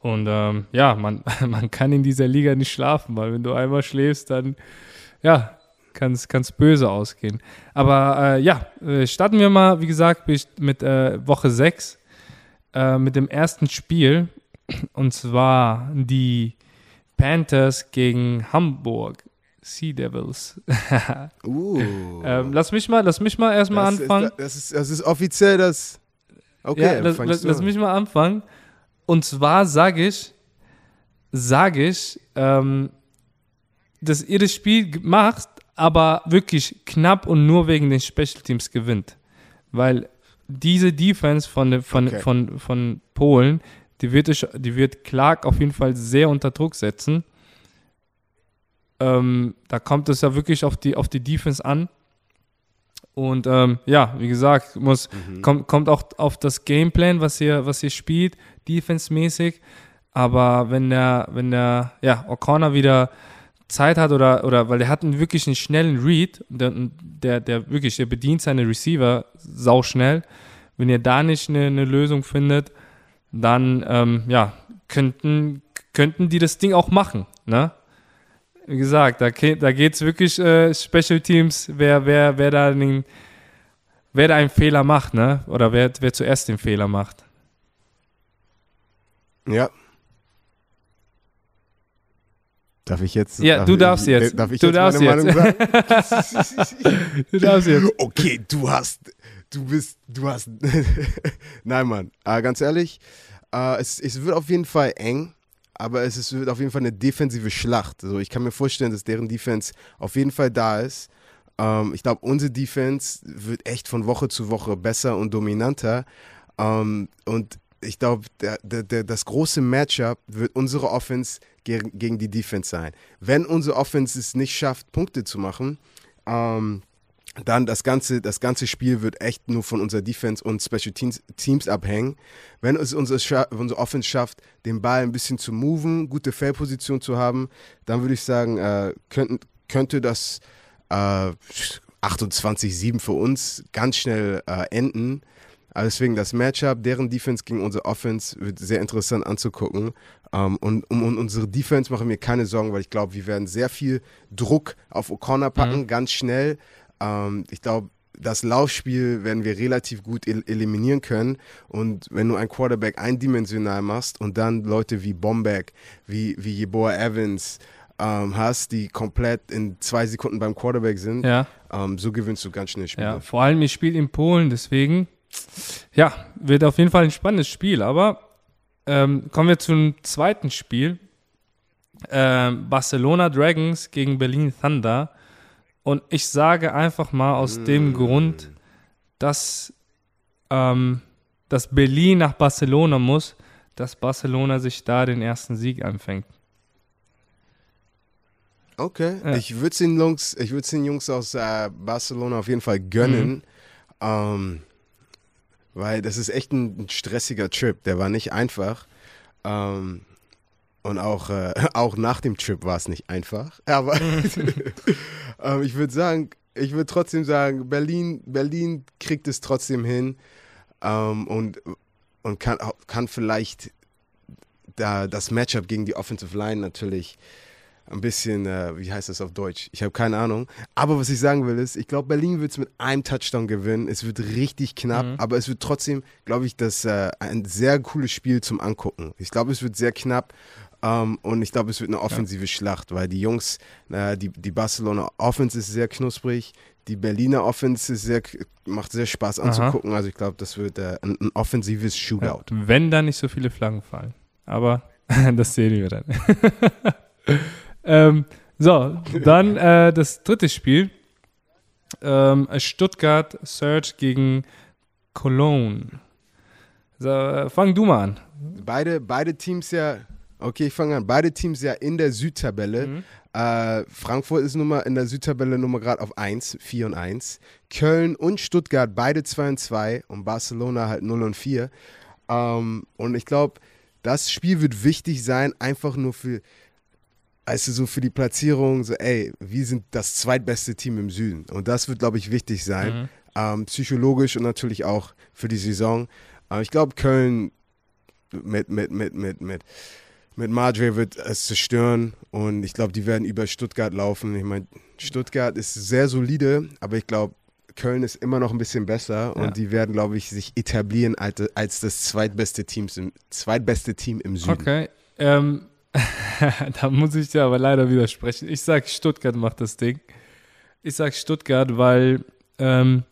Und ähm, ja, man, man kann in dieser Liga nicht schlafen, weil wenn du einmal schläfst, dann ja, kann es böse ausgehen. Aber äh, ja, äh, starten wir mal, wie gesagt, mit äh, Woche 6, äh, mit dem ersten Spiel. Und zwar die Panthers gegen Hamburg. Sea Devils. uh. ähm, lass mich mal, lass mich mal erstmal anfangen. Ist, das, ist, das ist offiziell das. Okay, ja, lass, lass, lass mich mal anfangen. Und zwar sage ich, sage ich, ähm, dass ihr das Spiel macht, aber wirklich knapp und nur wegen den Special Teams gewinnt. Weil diese Defense von, von, okay. von, von Polen, die wird, die wird Clark auf jeden Fall sehr unter Druck setzen. Ähm, da kommt es ja wirklich auf die, auf die Defense an. Und ähm, ja, wie gesagt, muss, mhm. kommt, kommt auch auf das Gameplan, was ihr, was ihr spielt, defense-mäßig. Aber wenn der, wenn der, ja, O'Connor wieder Zeit hat oder, oder weil der hat einen wirklich einen schnellen Read, der, der, der wirklich, der bedient seine Receiver sau schnell. Wenn ihr da nicht eine, eine Lösung findet, dann ähm, ja, könnten, könnten die das Ding auch machen. Ne? wie gesagt, da, da geht es wirklich äh, Special Teams, wer, wer, wer, da den, wer da einen Fehler macht, ne? Oder wer, wer zuerst den Fehler macht. Ja. Darf ich jetzt? Ja, darf du darfst ich, jetzt. Darf ich du jetzt darfst meine jetzt. Meinung sagen? du darfst jetzt. Okay, du hast, du bist, du hast. Nein, Mann. Äh, ganz ehrlich, äh, es, es wird auf jeden Fall eng aber es ist, wird auf jeden Fall eine defensive Schlacht. Also ich kann mir vorstellen, dass deren Defense auf jeden Fall da ist. Ähm, ich glaube, unsere Defense wird echt von Woche zu Woche besser und dominanter. Ähm, und ich glaube, das große Matchup wird unsere Offense gegen, gegen die Defense sein. Wenn unsere Offense es nicht schafft, Punkte zu machen, ähm, dann das ganze, das ganze Spiel wird echt nur von unserer Defense und Special Teams, Teams abhängen. Wenn es unsere, unsere Offense schafft, den Ball ein bisschen zu moven, gute Feldposition zu haben, dann würde ich sagen, äh, könnten, könnte das äh, 28-7 für uns ganz schnell äh, enden. Aber deswegen das Matchup, deren Defense gegen unsere Offense wird sehr interessant anzugucken. Um, ähm, und um, um, unsere Defense machen wir keine Sorgen, weil ich glaube, wir werden sehr viel Druck auf O'Connor packen, mhm. ganz schnell. Ähm, ich glaube, das Laufspiel werden wir relativ gut el eliminieren können. Und wenn du ein Quarterback eindimensional machst und dann Leute wie Bombeck, wie, wie Jeboa Evans ähm, hast, die komplett in zwei Sekunden beim Quarterback sind, ja. ähm, so gewinnst du ganz schnell Spiele. Ja, vor allem, ich spiele in Polen, deswegen ja, wird auf jeden Fall ein spannendes Spiel. Aber ähm, kommen wir zum zweiten Spiel. Ähm, Barcelona Dragons gegen Berlin Thunder. Und ich sage einfach mal aus mm. dem Grund, dass, ähm, dass Berlin nach Barcelona muss, dass Barcelona sich da den ersten Sieg anfängt. Okay, ja. ich würde es den Jungs, den Jungs aus äh, Barcelona auf jeden Fall gönnen, mhm. ähm, weil das ist echt ein, stressiger Trip. Der war nicht einfach. Ähm, und auch, äh, auch nach dem Trip war es nicht einfach. Aber ähm, ich würde sagen, ich würde trotzdem sagen, Berlin, Berlin kriegt es trotzdem hin ähm, und, und kann, kann vielleicht da das Matchup gegen die Offensive Line natürlich ein bisschen, äh, wie heißt das auf Deutsch? Ich habe keine Ahnung. Aber was ich sagen will ist, ich glaube, Berlin wird es mit einem Touchdown gewinnen. Es wird richtig knapp, mhm. aber es wird trotzdem, glaube ich, das äh, ein sehr cooles Spiel zum Angucken. Ich glaube, es wird sehr knapp ähm, und ich glaube, es wird eine offensive ja. Schlacht, weil die Jungs, äh, die, die Barcelona Offense ist sehr knusprig, die Berliner Offense ist sehr, macht sehr Spaß anzugucken. Aha. Also ich glaube, das wird äh, ein, ein, offensives Shootout. Ja, wenn da nicht so viele Flaggen fallen. Aber das sehen wir dann. ähm, so, dann äh, das dritte Spiel. Ähm, Stuttgart Search gegen Cologne. So, äh, fang du mal an. Beide, beide Teams ja Okay, ich fange an. Beide Teams ja in der Südtabelle. Mhm. Äh, Frankfurt ist Nummer in der Südtabelle Nummer gerade auf 1, 4 und 1. Köln und Stuttgart beide 2 und 2 und Barcelona halt 0 und 4. Ähm, und ich glaube, das Spiel wird wichtig sein, einfach nur für, also so für die Platzierung, so ey, wir sind das zweitbeste Team im Süden. Und das wird, glaube ich, wichtig sein. Mhm. Ähm, psychologisch und natürlich auch für die Saison. Aber ich glaube, Köln mit, mit, mit, mit, mit mit Madre wird es zerstören und ich glaube, die werden über Stuttgart laufen. Ich meine, Stuttgart ist sehr solide, aber ich glaube, Köln ist immer noch ein bisschen besser und ja. die werden, glaube ich, sich etablieren als, als das zweitbeste, Teams im, zweitbeste Team im Süden. Okay, ähm, da muss ich dir aber leider widersprechen. Ich sage, Stuttgart macht das Ding. Ich sage Stuttgart, weil ähm,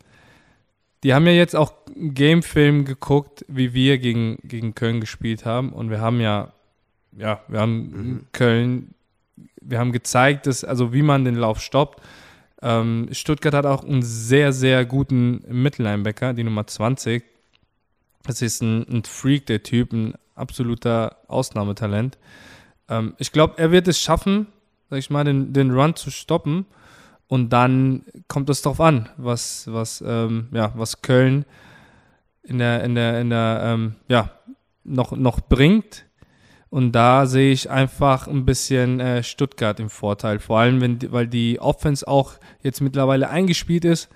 die haben ja jetzt auch Gamefilm geguckt, wie wir gegen, gegen Köln gespielt haben und wir haben ja ja, wir haben mhm. Köln, wir haben gezeigt, dass, also wie man den Lauf stoppt. Ähm, Stuttgart hat auch einen sehr, sehr guten Mittellinebacker, die Nummer 20. Das ist ein, ein Freak, der Typ, ein absoluter Ausnahmetalent. Ähm, ich glaube, er wird es schaffen, sag ich mal, den, den Run zu stoppen. Und dann kommt es darauf an, was, was, ähm, ja, was Köln in der, in der, in der, ähm, ja, noch, noch bringt. Und da sehe ich einfach ein bisschen äh, Stuttgart im Vorteil. Vor allem, wenn, weil die Offense auch jetzt mittlerweile eingespielt ist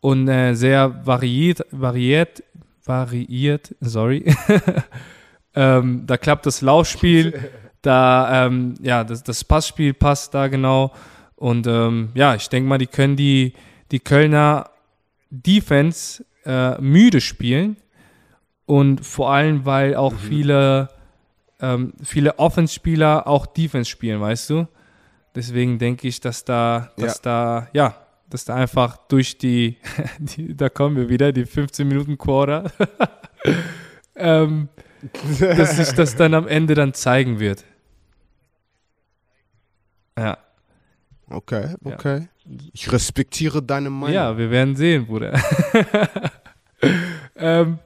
und äh, sehr variiert, variiert, variiert, sorry. ähm, da klappt das Laufspiel, da, ähm, ja, das, das Passspiel passt da genau. Und ähm, ja, ich denke mal, die können die, die Kölner Defense äh, müde spielen. Und vor allem, weil auch mhm. viele ähm, viele Offense-Spieler auch Defense spielen, weißt du? Deswegen denke ich, dass da, dass ja. da, ja, dass da einfach durch die, die da kommen wir wieder, die 15 Minuten Quarter, ähm, dass sich das dann am Ende dann zeigen wird. Ja. Okay, okay. Ja. Ich respektiere deine Meinung. Ja, wir werden sehen, Bruder. ähm,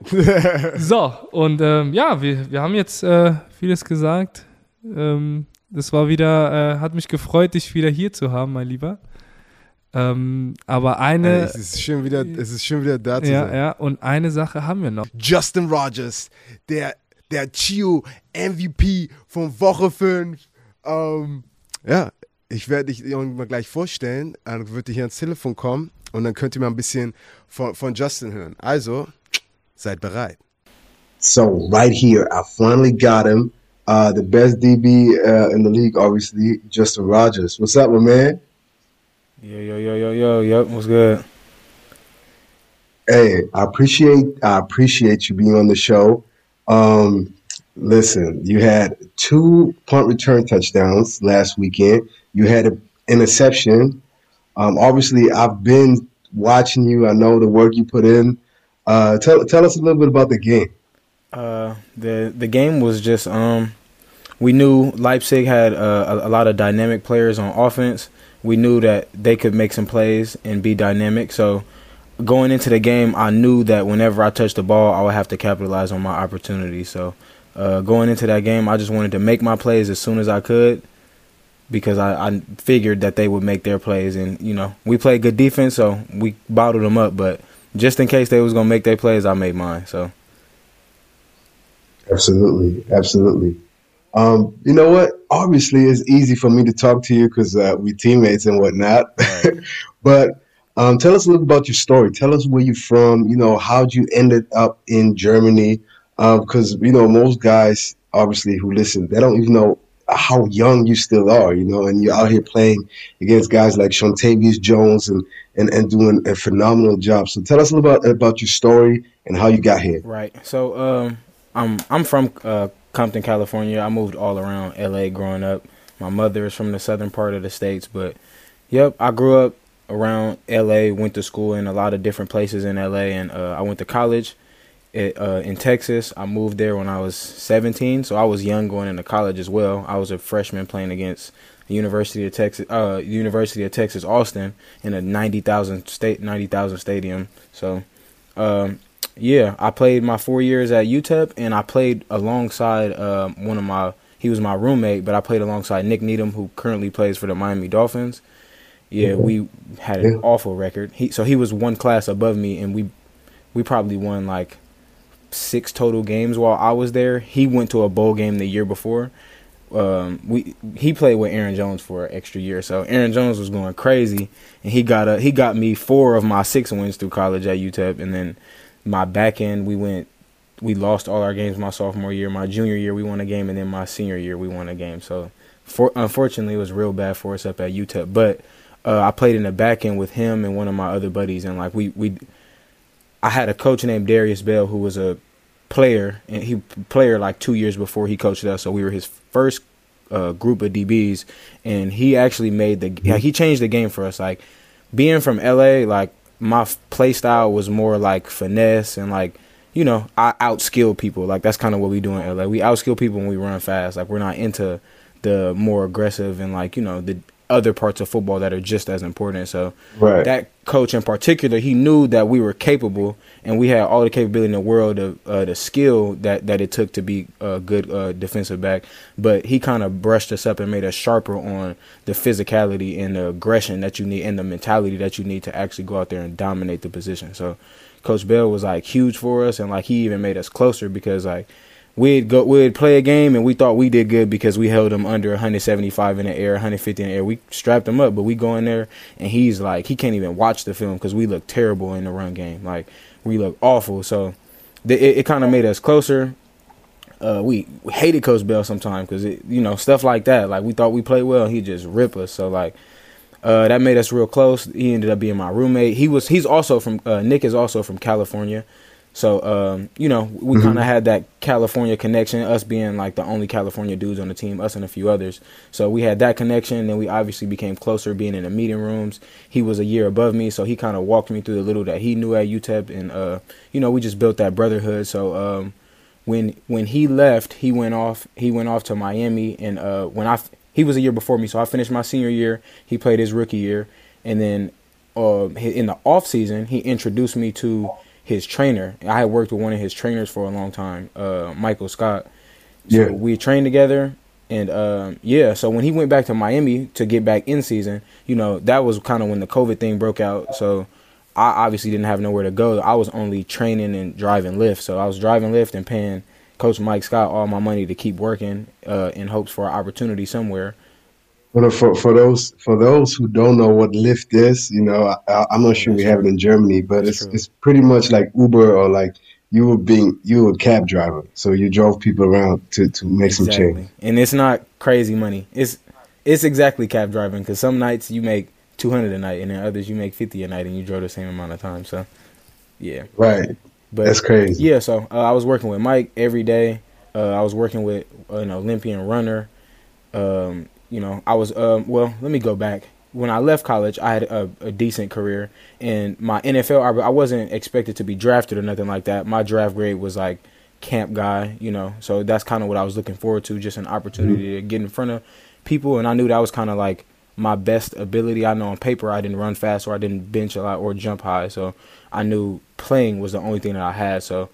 so, und ähm, ja, wir, wir haben jetzt äh, vieles gesagt. Ähm, das war wieder, äh, hat mich gefreut, dich wieder hier zu haben, mein Lieber. Ähm, aber eine. es ist schon wieder, es ist schon wieder da zu ja, sein. Ja, und eine Sache haben wir noch. Justin Rogers, der, der Chio MVP von Woche 5. Ähm, ja, ich werde dich irgendwann gleich vorstellen. Dann wird ihr hier ans Telefon kommen und dann könnt ihr mal ein bisschen von, von Justin hören. Also, seid bereit. So right here, I finally got him. Uh, the best DB uh, in the league, obviously, Justin Rogers. What's up, my man? Yo, yo, yo, yo, yo, yo. What's good? Hey, I appreciate I appreciate you being on the show. Um, listen, you had two punt return touchdowns last weekend. You had an interception. Um, obviously, I've been watching you. I know the work you put in Uh, tell tell us a little bit about the game. Uh, the the game was just um, we knew Leipzig had a, a lot of dynamic players on offense. We knew that they could make some plays and be dynamic. So going into the game, I knew that whenever I touched the ball, I would have to capitalize on my opportunity. So uh, going into that game, I just wanted to make my plays as soon as I could because I, I figured that they would make their plays. And you know, we played good defense, so we bottled them up. But just in case they was gonna make their plays, I made mine. So absolutely, absolutely. Um, you know what? Obviously, it's easy for me to talk to you because uh, we teammates and whatnot. Right. but um, tell us a little about your story. Tell us where you're from. You know, how'd you ended up in Germany? Because um, you know, most guys, obviously, who listen, they don't even know how young you still are. You know, and you're out here playing against guys like Shontavious Jones and, and and doing a phenomenal job. So tell us a little about about your story and how you got here. Right. So um, I'm I'm from uh, Compton, California. I moved all around LA growing up. My mother is from the southern part of the states, but yep, I grew up around LA, went to school in a lot of different places in LA, and uh, I went to college at, uh, in Texas. I moved there when I was 17, so I was young going into college as well. I was a freshman playing against the University of Texas, uh, University of Texas Austin in a 90,000 state 90,000 stadium. So, um, yeah, I played my four years at UTEP, and I played alongside uh, one of my. He was my roommate, but I played alongside Nick Needham, who currently plays for the Miami Dolphins. Yeah, we had an awful record. He so he was one class above me, and we we probably won like six total games while I was there. He went to a bowl game the year before. Um, we he played with Aaron Jones for an extra year, so Aaron Jones was going crazy, and he got a he got me four of my six wins through college at UTEP, and then my back end we went we lost all our games my sophomore year. My junior year we won a game, and then my senior year we won a game. So for unfortunately it was real bad for us up at UTEP, but uh, I played in the back end with him and one of my other buddies, and like we we, I had a coach named Darius Bell who was a player, and he player like two years before he coached us, so we were his first uh, group of DBs, and he actually made the he changed the game for us. Like being from LA, like my play style was more like finesse and like you know I outskill people. Like that's kind of what we do in LA. We outskill people when we run fast. Like we're not into the more aggressive and like you know the other parts of football that are just as important. So right. that coach in particular, he knew that we were capable and we had all the capability in the world of uh, the skill that, that it took to be a good uh, defensive back. But he kind of brushed us up and made us sharper on the physicality and the aggression that you need and the mentality that you need to actually go out there and dominate the position. So Coach Bell was like huge for us and like he even made us closer because like we'd go we'd play a game and we thought we did good because we held him under 175 in the air, 150 in the air. We strapped him up, but we go in there and he's like he can't even watch the film because we look terrible in the run game. Like we look awful. So it, it kind of made us closer. Uh, we, hated Coach Bell sometimes because you know stuff like that. Like we thought we played well, he just rip us. So like uh, that made us real close. He ended up being my roommate. He was he's also from uh, Nik is also from California. So um, you know, we mm-hmm. kind of had that California connection, us being like the only California dudes on the team, us and a few others. So we had that connection, and then we obviously became closer, being in the meeting rooms. He was a year above me, so he kind of walked me through the little that he knew at UTEP, and uh, you know, we just built that brotherhood. So um, when when he left, he went off. He went off to Miami, and uh, when I he was a year before me, so I finished my senior year. He played his rookie year, and then uh, in the off season, he introduced me to his trainer. I had worked with one of his trainers for a long time, uh, Michael Scott. So yeah. we trained together, and um, yeah. So when he went back to Miami to get back in season, you know, that was kind of when the COVID thing broke out. So I obviously didn't have nowhere to go. I was only training and driving Lyft. So I was driving Lyft and paying Coach Mike Scott all my money to keep working uh, in hopes for an opportunity somewhere. But for for those for those who don't know what Lyft is, you know, I, am not sure we have it in Germany, but it's it's pretty much like Uber or like you were being you were a cab driver, so you drove people around to to make exactly. some change. And it's not crazy money. It's it's exactly cab driving because some nights you make 200 a night, and then others you make 50 a night, and you drove the same amount of time. So, yeah, right. But that's crazy. Yeah. So uh, I was working with Mike every day. Uh, I was working with an Olympian runner. Um, you know, I was um well, let me go back. when I left college, I had a, a decent career, and my NFL, I, I wasn't expected to be drafted or nothing like that. My draft grade was like camp guy, you know. So that's kind of what I was looking forward to, just an opportunity mm-hmm. to get in front of people, and I knew that was kind of like my best ability. I know on paper I didn't run fast or I didn't bench a lot or jump high, so I knew playing was the only thing that I had. So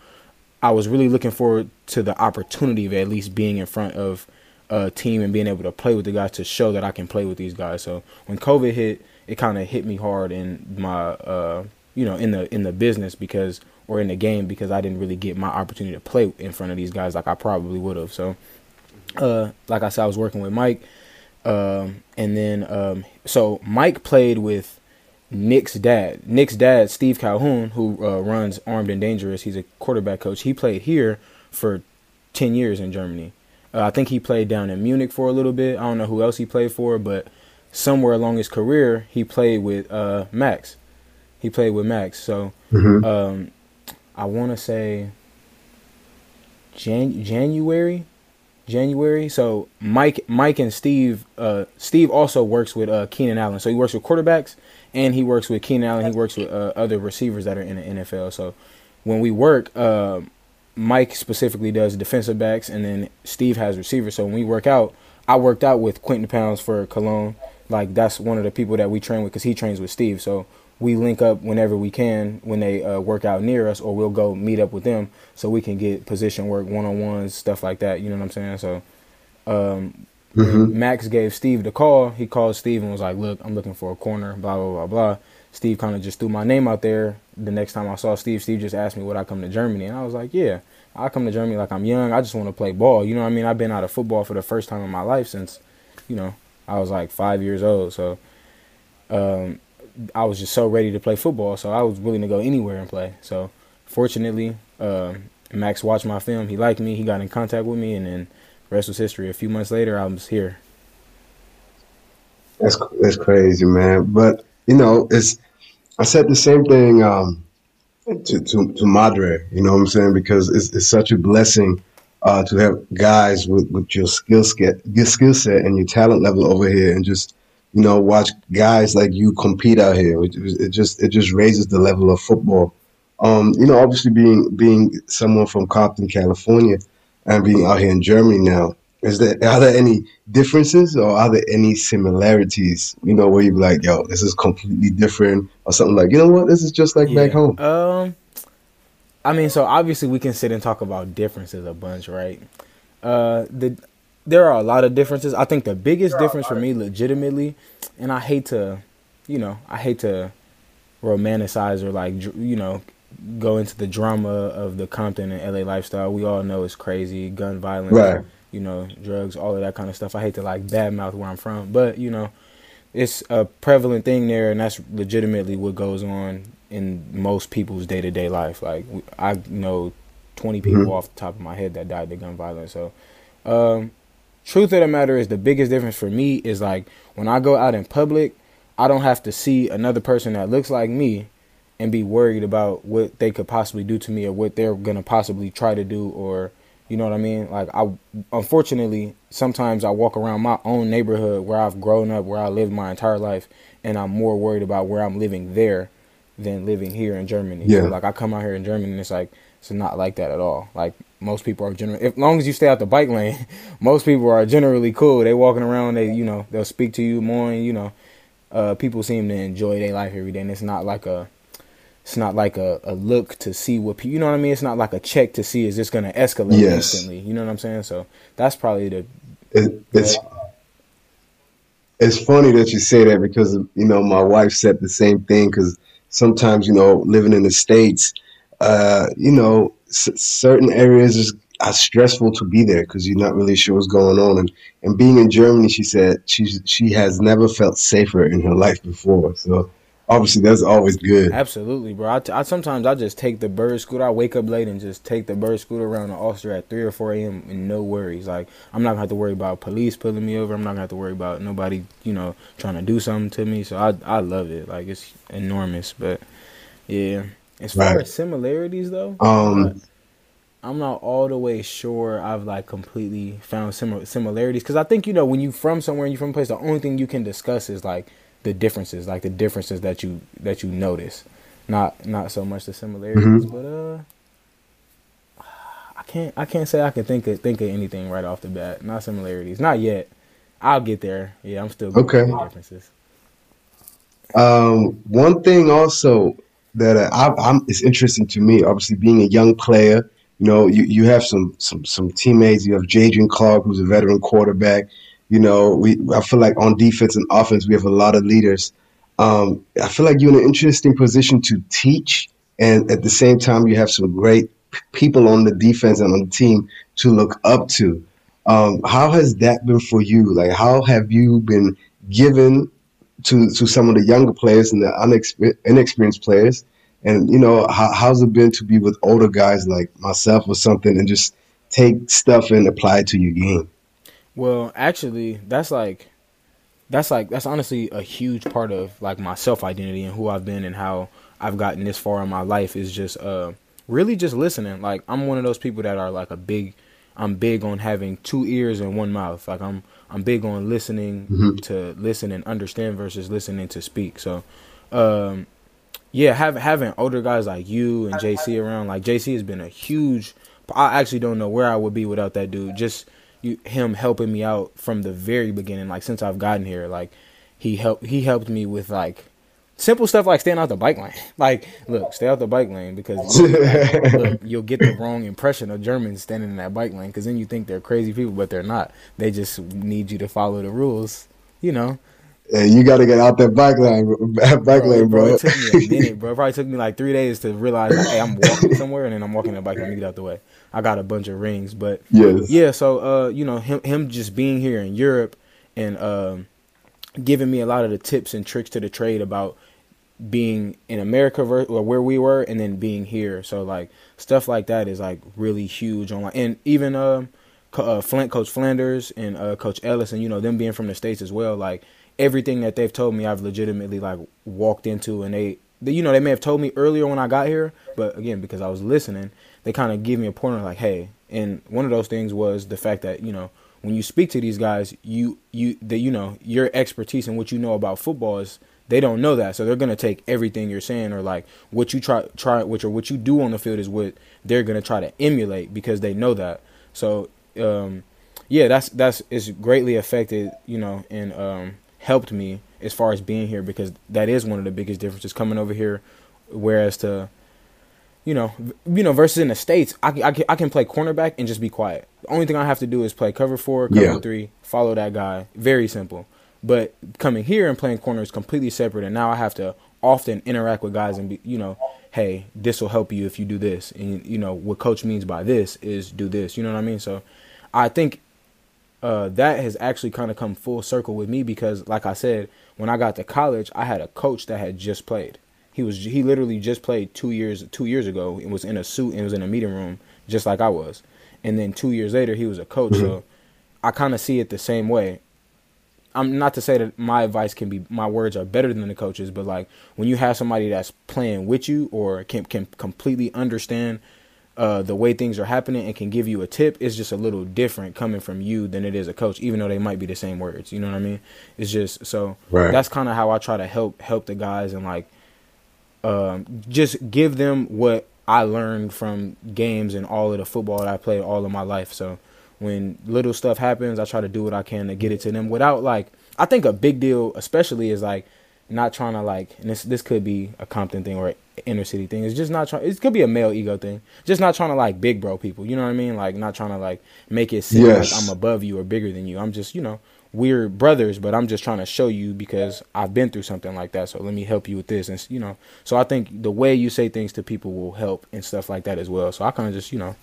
I was really looking forward to the opportunity of at least being in front of a team and being able to play with the guys to show that I can play with these guys. So when COVID hit, it kind of hit me hard in my uh, you know in the in the business because or in the game because I didn't really get my opportunity to play in front of these guys like I probably would have. So uh, like I said, I was working with Mike um, and then, um, so Mike played with Nick's dad. Nick's dad, Steve Calhoun, who uh, runs Armed and Dangerous, he's a quarterback coach. He played here for 10 years in Germany. Uh, I think he played down in Munich for a little bit. I don't know who else he played for, but somewhere along his career, he played with uh, Max. He played with Max. So mm-hmm. um, I want to say Jan- January January. So Mike, Mike and Steve, uh, Steve also works with uh, Keenan Allen. So he works with quarterbacks and he works with Keenan Allen. He works with uh, other receivers that are in the NFL. So when we work, uh, Mike specifically does defensive backs, and then Steve has receivers. So when we work out, I worked out with Quentin Pounds for Cologne. Like that's one of the people that we train with because he trains with Steve. So we link up whenever we can when they uh, work out near us, or we'll go meet up with them so we can get position work, one on ones, stuff like that. You know what I'm saying? So, um, mm-hmm. Max gave Steve the call. He called Steve and was like, "Look, I'm looking for a corner." Blah blah blah blah. Steve kind of just threw my name out there. The next time I saw Steve, Steve just asked me would I come to Germany, and I was like, "Yeah, I come to Germany like I'm young. I just want to play ball." You know what I mean? I've been out of football for the first time in my life since, you know, I was like five years old. So, um, I was just so ready to play football, so I was willing to go anywhere and play. So fortunately, uh, Max watched my film. He liked me. He got in contact with me, and then the rest was history. A few months later, I was here. That's that's crazy, man. But you know, it's I said the same thing um, to, to to Madre. You know what I'm saying? Because it's it's such a blessing uh, to have guys with, with your skill set, your skill set, and your talent level over here, and just you know, watch guys like you compete out here. It, it just it just raises the level of football. Um, you know, obviously being being someone from Compton, California, and being out here in Germany now, is there are there any differences or are there any similarities? You know, where you're like, yo, this is completely different, or something like, you know what, this is just like yeah. back home. Um, I mean, so obviously we can sit and talk about differences a bunch, right? Uh, the there are a lot of differences. I think the biggest difference for me, legitimately, and I hate to, you know, I hate to romanticize or like, you know, go into the drama of the Compton and LA lifestyle. We all know it's crazy, gun violence, right. You know, drugs, all of that kind of stuff. I hate to like badmouth where I'm from, but you know, it's a prevalent thing there, and that's legitimately what goes on in most people's day to day life. Like I know 20 people mm-hmm. off the top of my head that died to gun violence. So, um, truth of the matter is the biggest difference for me is like when I go out in public, I don't have to see another person that looks like me and be worried about what they could possibly do to me or what they're gonna possibly try to do or you know what I mean? Like I unfortunately sometimes I walk around my own neighborhood where I've grown up, where I lived my entire life, and I'm more worried about where I'm living there than living here in Germany. Yeah. So like I come out here in Germany and it's like it's not like that at all. Like most people are generally, as long as you stay out the bike lane, most people are generally cool. They walking around, they you know they'll speak to you more, and you know, uh, people seem to enjoy their life every day. And it's not like a, it's not like a, a look to see what people, you know what I mean. It's not like a check to see is this going to escalate yes. instantly. You know what I'm saying? So that's probably the. It, it's it's funny that you say that because you know my wife said the same thing because sometimes you know living in the states, uh, you know certain areas is are stressful to be there because you're not really sure what's going on. And and being in Germany, she said she she has never felt safer in her life before. So obviously that's always good. Absolutely, bro. I, t- I sometimes I just take the bird scooter. I wake up late and just take the bird scooter around the Ulster at three or four a.m. and no worries. Like I'm not gonna have to worry about police pulling me over. I'm not gonna have to worry about nobody, you know, trying to do something to me. So I I love it. Like it's enormous. But yeah, as far right. as similarities though, um. I'm not all the way sure I've like completely found similar similarities because I think you know when you're from somewhere and you're from a place, the only thing you can discuss is like the differences, like the differences that you that you notice, not not so much the similarities, mm-hmm. but uh. I can't. I can't say I can think of think of anything right off the bat. Not similarities. Not yet. I'll get there. Yeah, I'm still okay. Differences. Um, one thing also that I, I'm is interesting to me. Obviously, being a young player, you know, you, you have some some some teammates. You have Jadrian Clark, who's a veteran quarterback. You know, we I feel like on defense and offense, we have a lot of leaders. Um, I feel like you're in an interesting position to teach, and at the same time, you have some great people on the defense and on the team to look up to. Um, how has that been for you? Like, how have you been given to to some of the younger players and the unexper- inexperienced players? And you know, how, how's it been to be with older guys like myself or something, and just take stuff and apply it to your game? Well, actually, that's like that's like that's honestly a huge part of like my self identity and who I've been and how I've gotten this far in my life is just uh really just listening. Like I'm one of those people that are like a big I'm big on having two ears and one mouth. Like I'm I'm big on listening mm-hmm. to listen and understand versus listening to speak. So um yeah, have, having older guys like you and JC around, like JC has been a huge I actually don't know where I would be without that dude. Just you, him helping me out from the very beginning, like since I've gotten here, like he helped he helped me with like simple stuff like staying out the bike lane. Like, look, stay out the bike lane because look, you'll get the wrong impression of Germans standing in that bike lane because then you think they're crazy people, but they're not. They just need you to follow the rules, you know. Yeah, you got to get out that bike lane, bike bro, lane, bro. bro. It took me a minute, bro. It probably took me like three days to realize, like, hey, I'm walking somewhere, and then I'm walking the bike. Me get out the way. I got a bunch of rings, but yes. yeah. So, uh, you know, him him just being here in Europe and um, giving me a lot of the tips and tricks to the trade about being in America or where we were and then being here. So like stuff like that is like really huge on like and even uh, uh Flint coach Flanders and uh coach Ellis and you know them being from the states as well like everything that they've told me I've legitimately like walked into and they, they you know they may have told me earlier when I got here but again because I was listening they kind of give me a pointer like hey and one of those things was the fact that you know when you speak to these guys you you that you know your expertise and what you know about football is they don't know that, so they're gonna take everything you're saying or like what you try try which or what you do on the field is what they're gonna try to emulate because they know that. So um, yeah, that's that's it's greatly affected, you know, and um, helped me as far as being here because that is one of the biggest differences coming over here. Whereas to you know, you know, versus in the states, I, I, I can play cornerback and just be quiet. The only thing I have to do is play cover four, cover yeah. three, follow that guy. Very simple. But coming here and playing corner is completely separate, and now I have to often interact with guys and be, you know, hey, this will help you if you do this, and you know what coach means by this is do this. You know what I mean? So, I think uh, that has actually kind of come full circle with me because, like I said, when I got to college, I had a coach that had just played. He was he literally just played two years two years ago and was in a suit and was in a meeting room just like I was, and then two years later he was a coach. Mm-hmm. So I kind of see it the same way. I'm not to say that my advice can be my words are better than the coaches, but like when you have somebody that's playing with you or can can completely understand uh, the way things are happening and can give you a tip, is just a little different coming from you than it is a coach, even though they might be the same words. You know what I mean? It's just so right. that's kind of how I try to help help the guys and like um, just give them what I learned from games and all of the football that I played all of my life. So when little stuff happens, I try to do what I can to get it to them without like I think a big deal especially is like not trying to like and this this could be a Compton thing or inner city thing. It's just not trying it could be a male ego thing. Just not trying to like big bro people. You know what I mean? Like not trying to like make it seem yes. like I'm above you or bigger than you. I'm just, you know, we're brothers, but I'm just trying to show you because I've been through something like that. So let me help you with this, and you know. So I think the way you say things to people will help and stuff like that as well. So I kind of just you know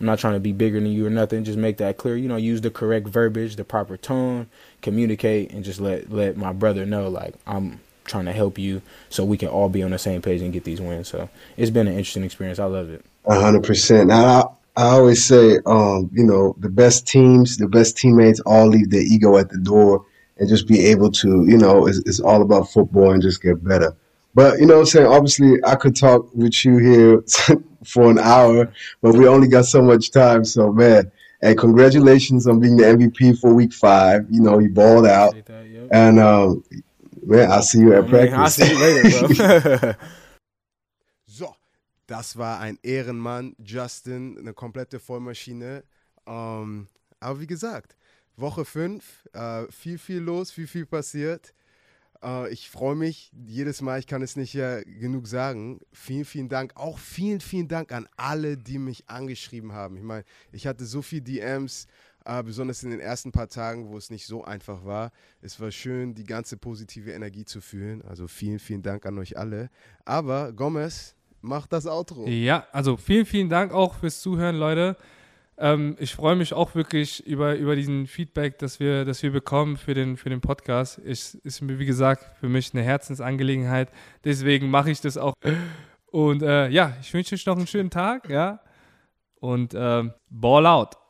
I'm not trying to be bigger than you or nothing. Just make that clear. You know, use the correct verbiage, the proper tone, communicate, and just let let my brother know like I'm trying to help you so we can all be on the same page and get these wins. So it's been an interesting experience. I love it. A hundred percent. I, I always say, um, you know, the best teams, the best teammates, all leave their ego at the door and just be able to, you know, it's, it's all about football and just get better. But you know what I'm saying? Obviously, I could talk with you here for an hour, but we only got so much time. So, man, and congratulations on being the MVP for Week Five. You know, you balled out, that, yep. and um, Man, I'll see you at practice. I'll see you later, bro. so, das war ein Ehrenmann, Justin, eine komplette Vollmaschine. Ähm, aber wie gesagt, Woche 5, äh, viel, viel los, viel, viel passiert. Äh, ich freue mich jedes Mal, ich kann es nicht ja genug sagen. Vielen, vielen Dank. Auch vielen, vielen Dank an alle, die mich angeschrieben haben. Ich meine, ich hatte so viele DMs, äh, besonders in den ersten paar Tagen, wo es nicht so einfach war. Es war schön, die ganze positive Energie zu fühlen. Also vielen, vielen Dank an euch alle. Aber Gomez, mach das Outro. Ja, also vielen, vielen Dank auch fürs Zuhören, Leute. Ähm, ich freue mich auch wirklich über, über diesen Feedback, das wir, das wir bekommen für den, für den Podcast. Es ist mir, wie gesagt, für mich eine Herzensangelegenheit. Deswegen mache ich das auch. Und äh, ja, ich wünsche euch noch einen schönen Tag, ja. Und äh, Ball out.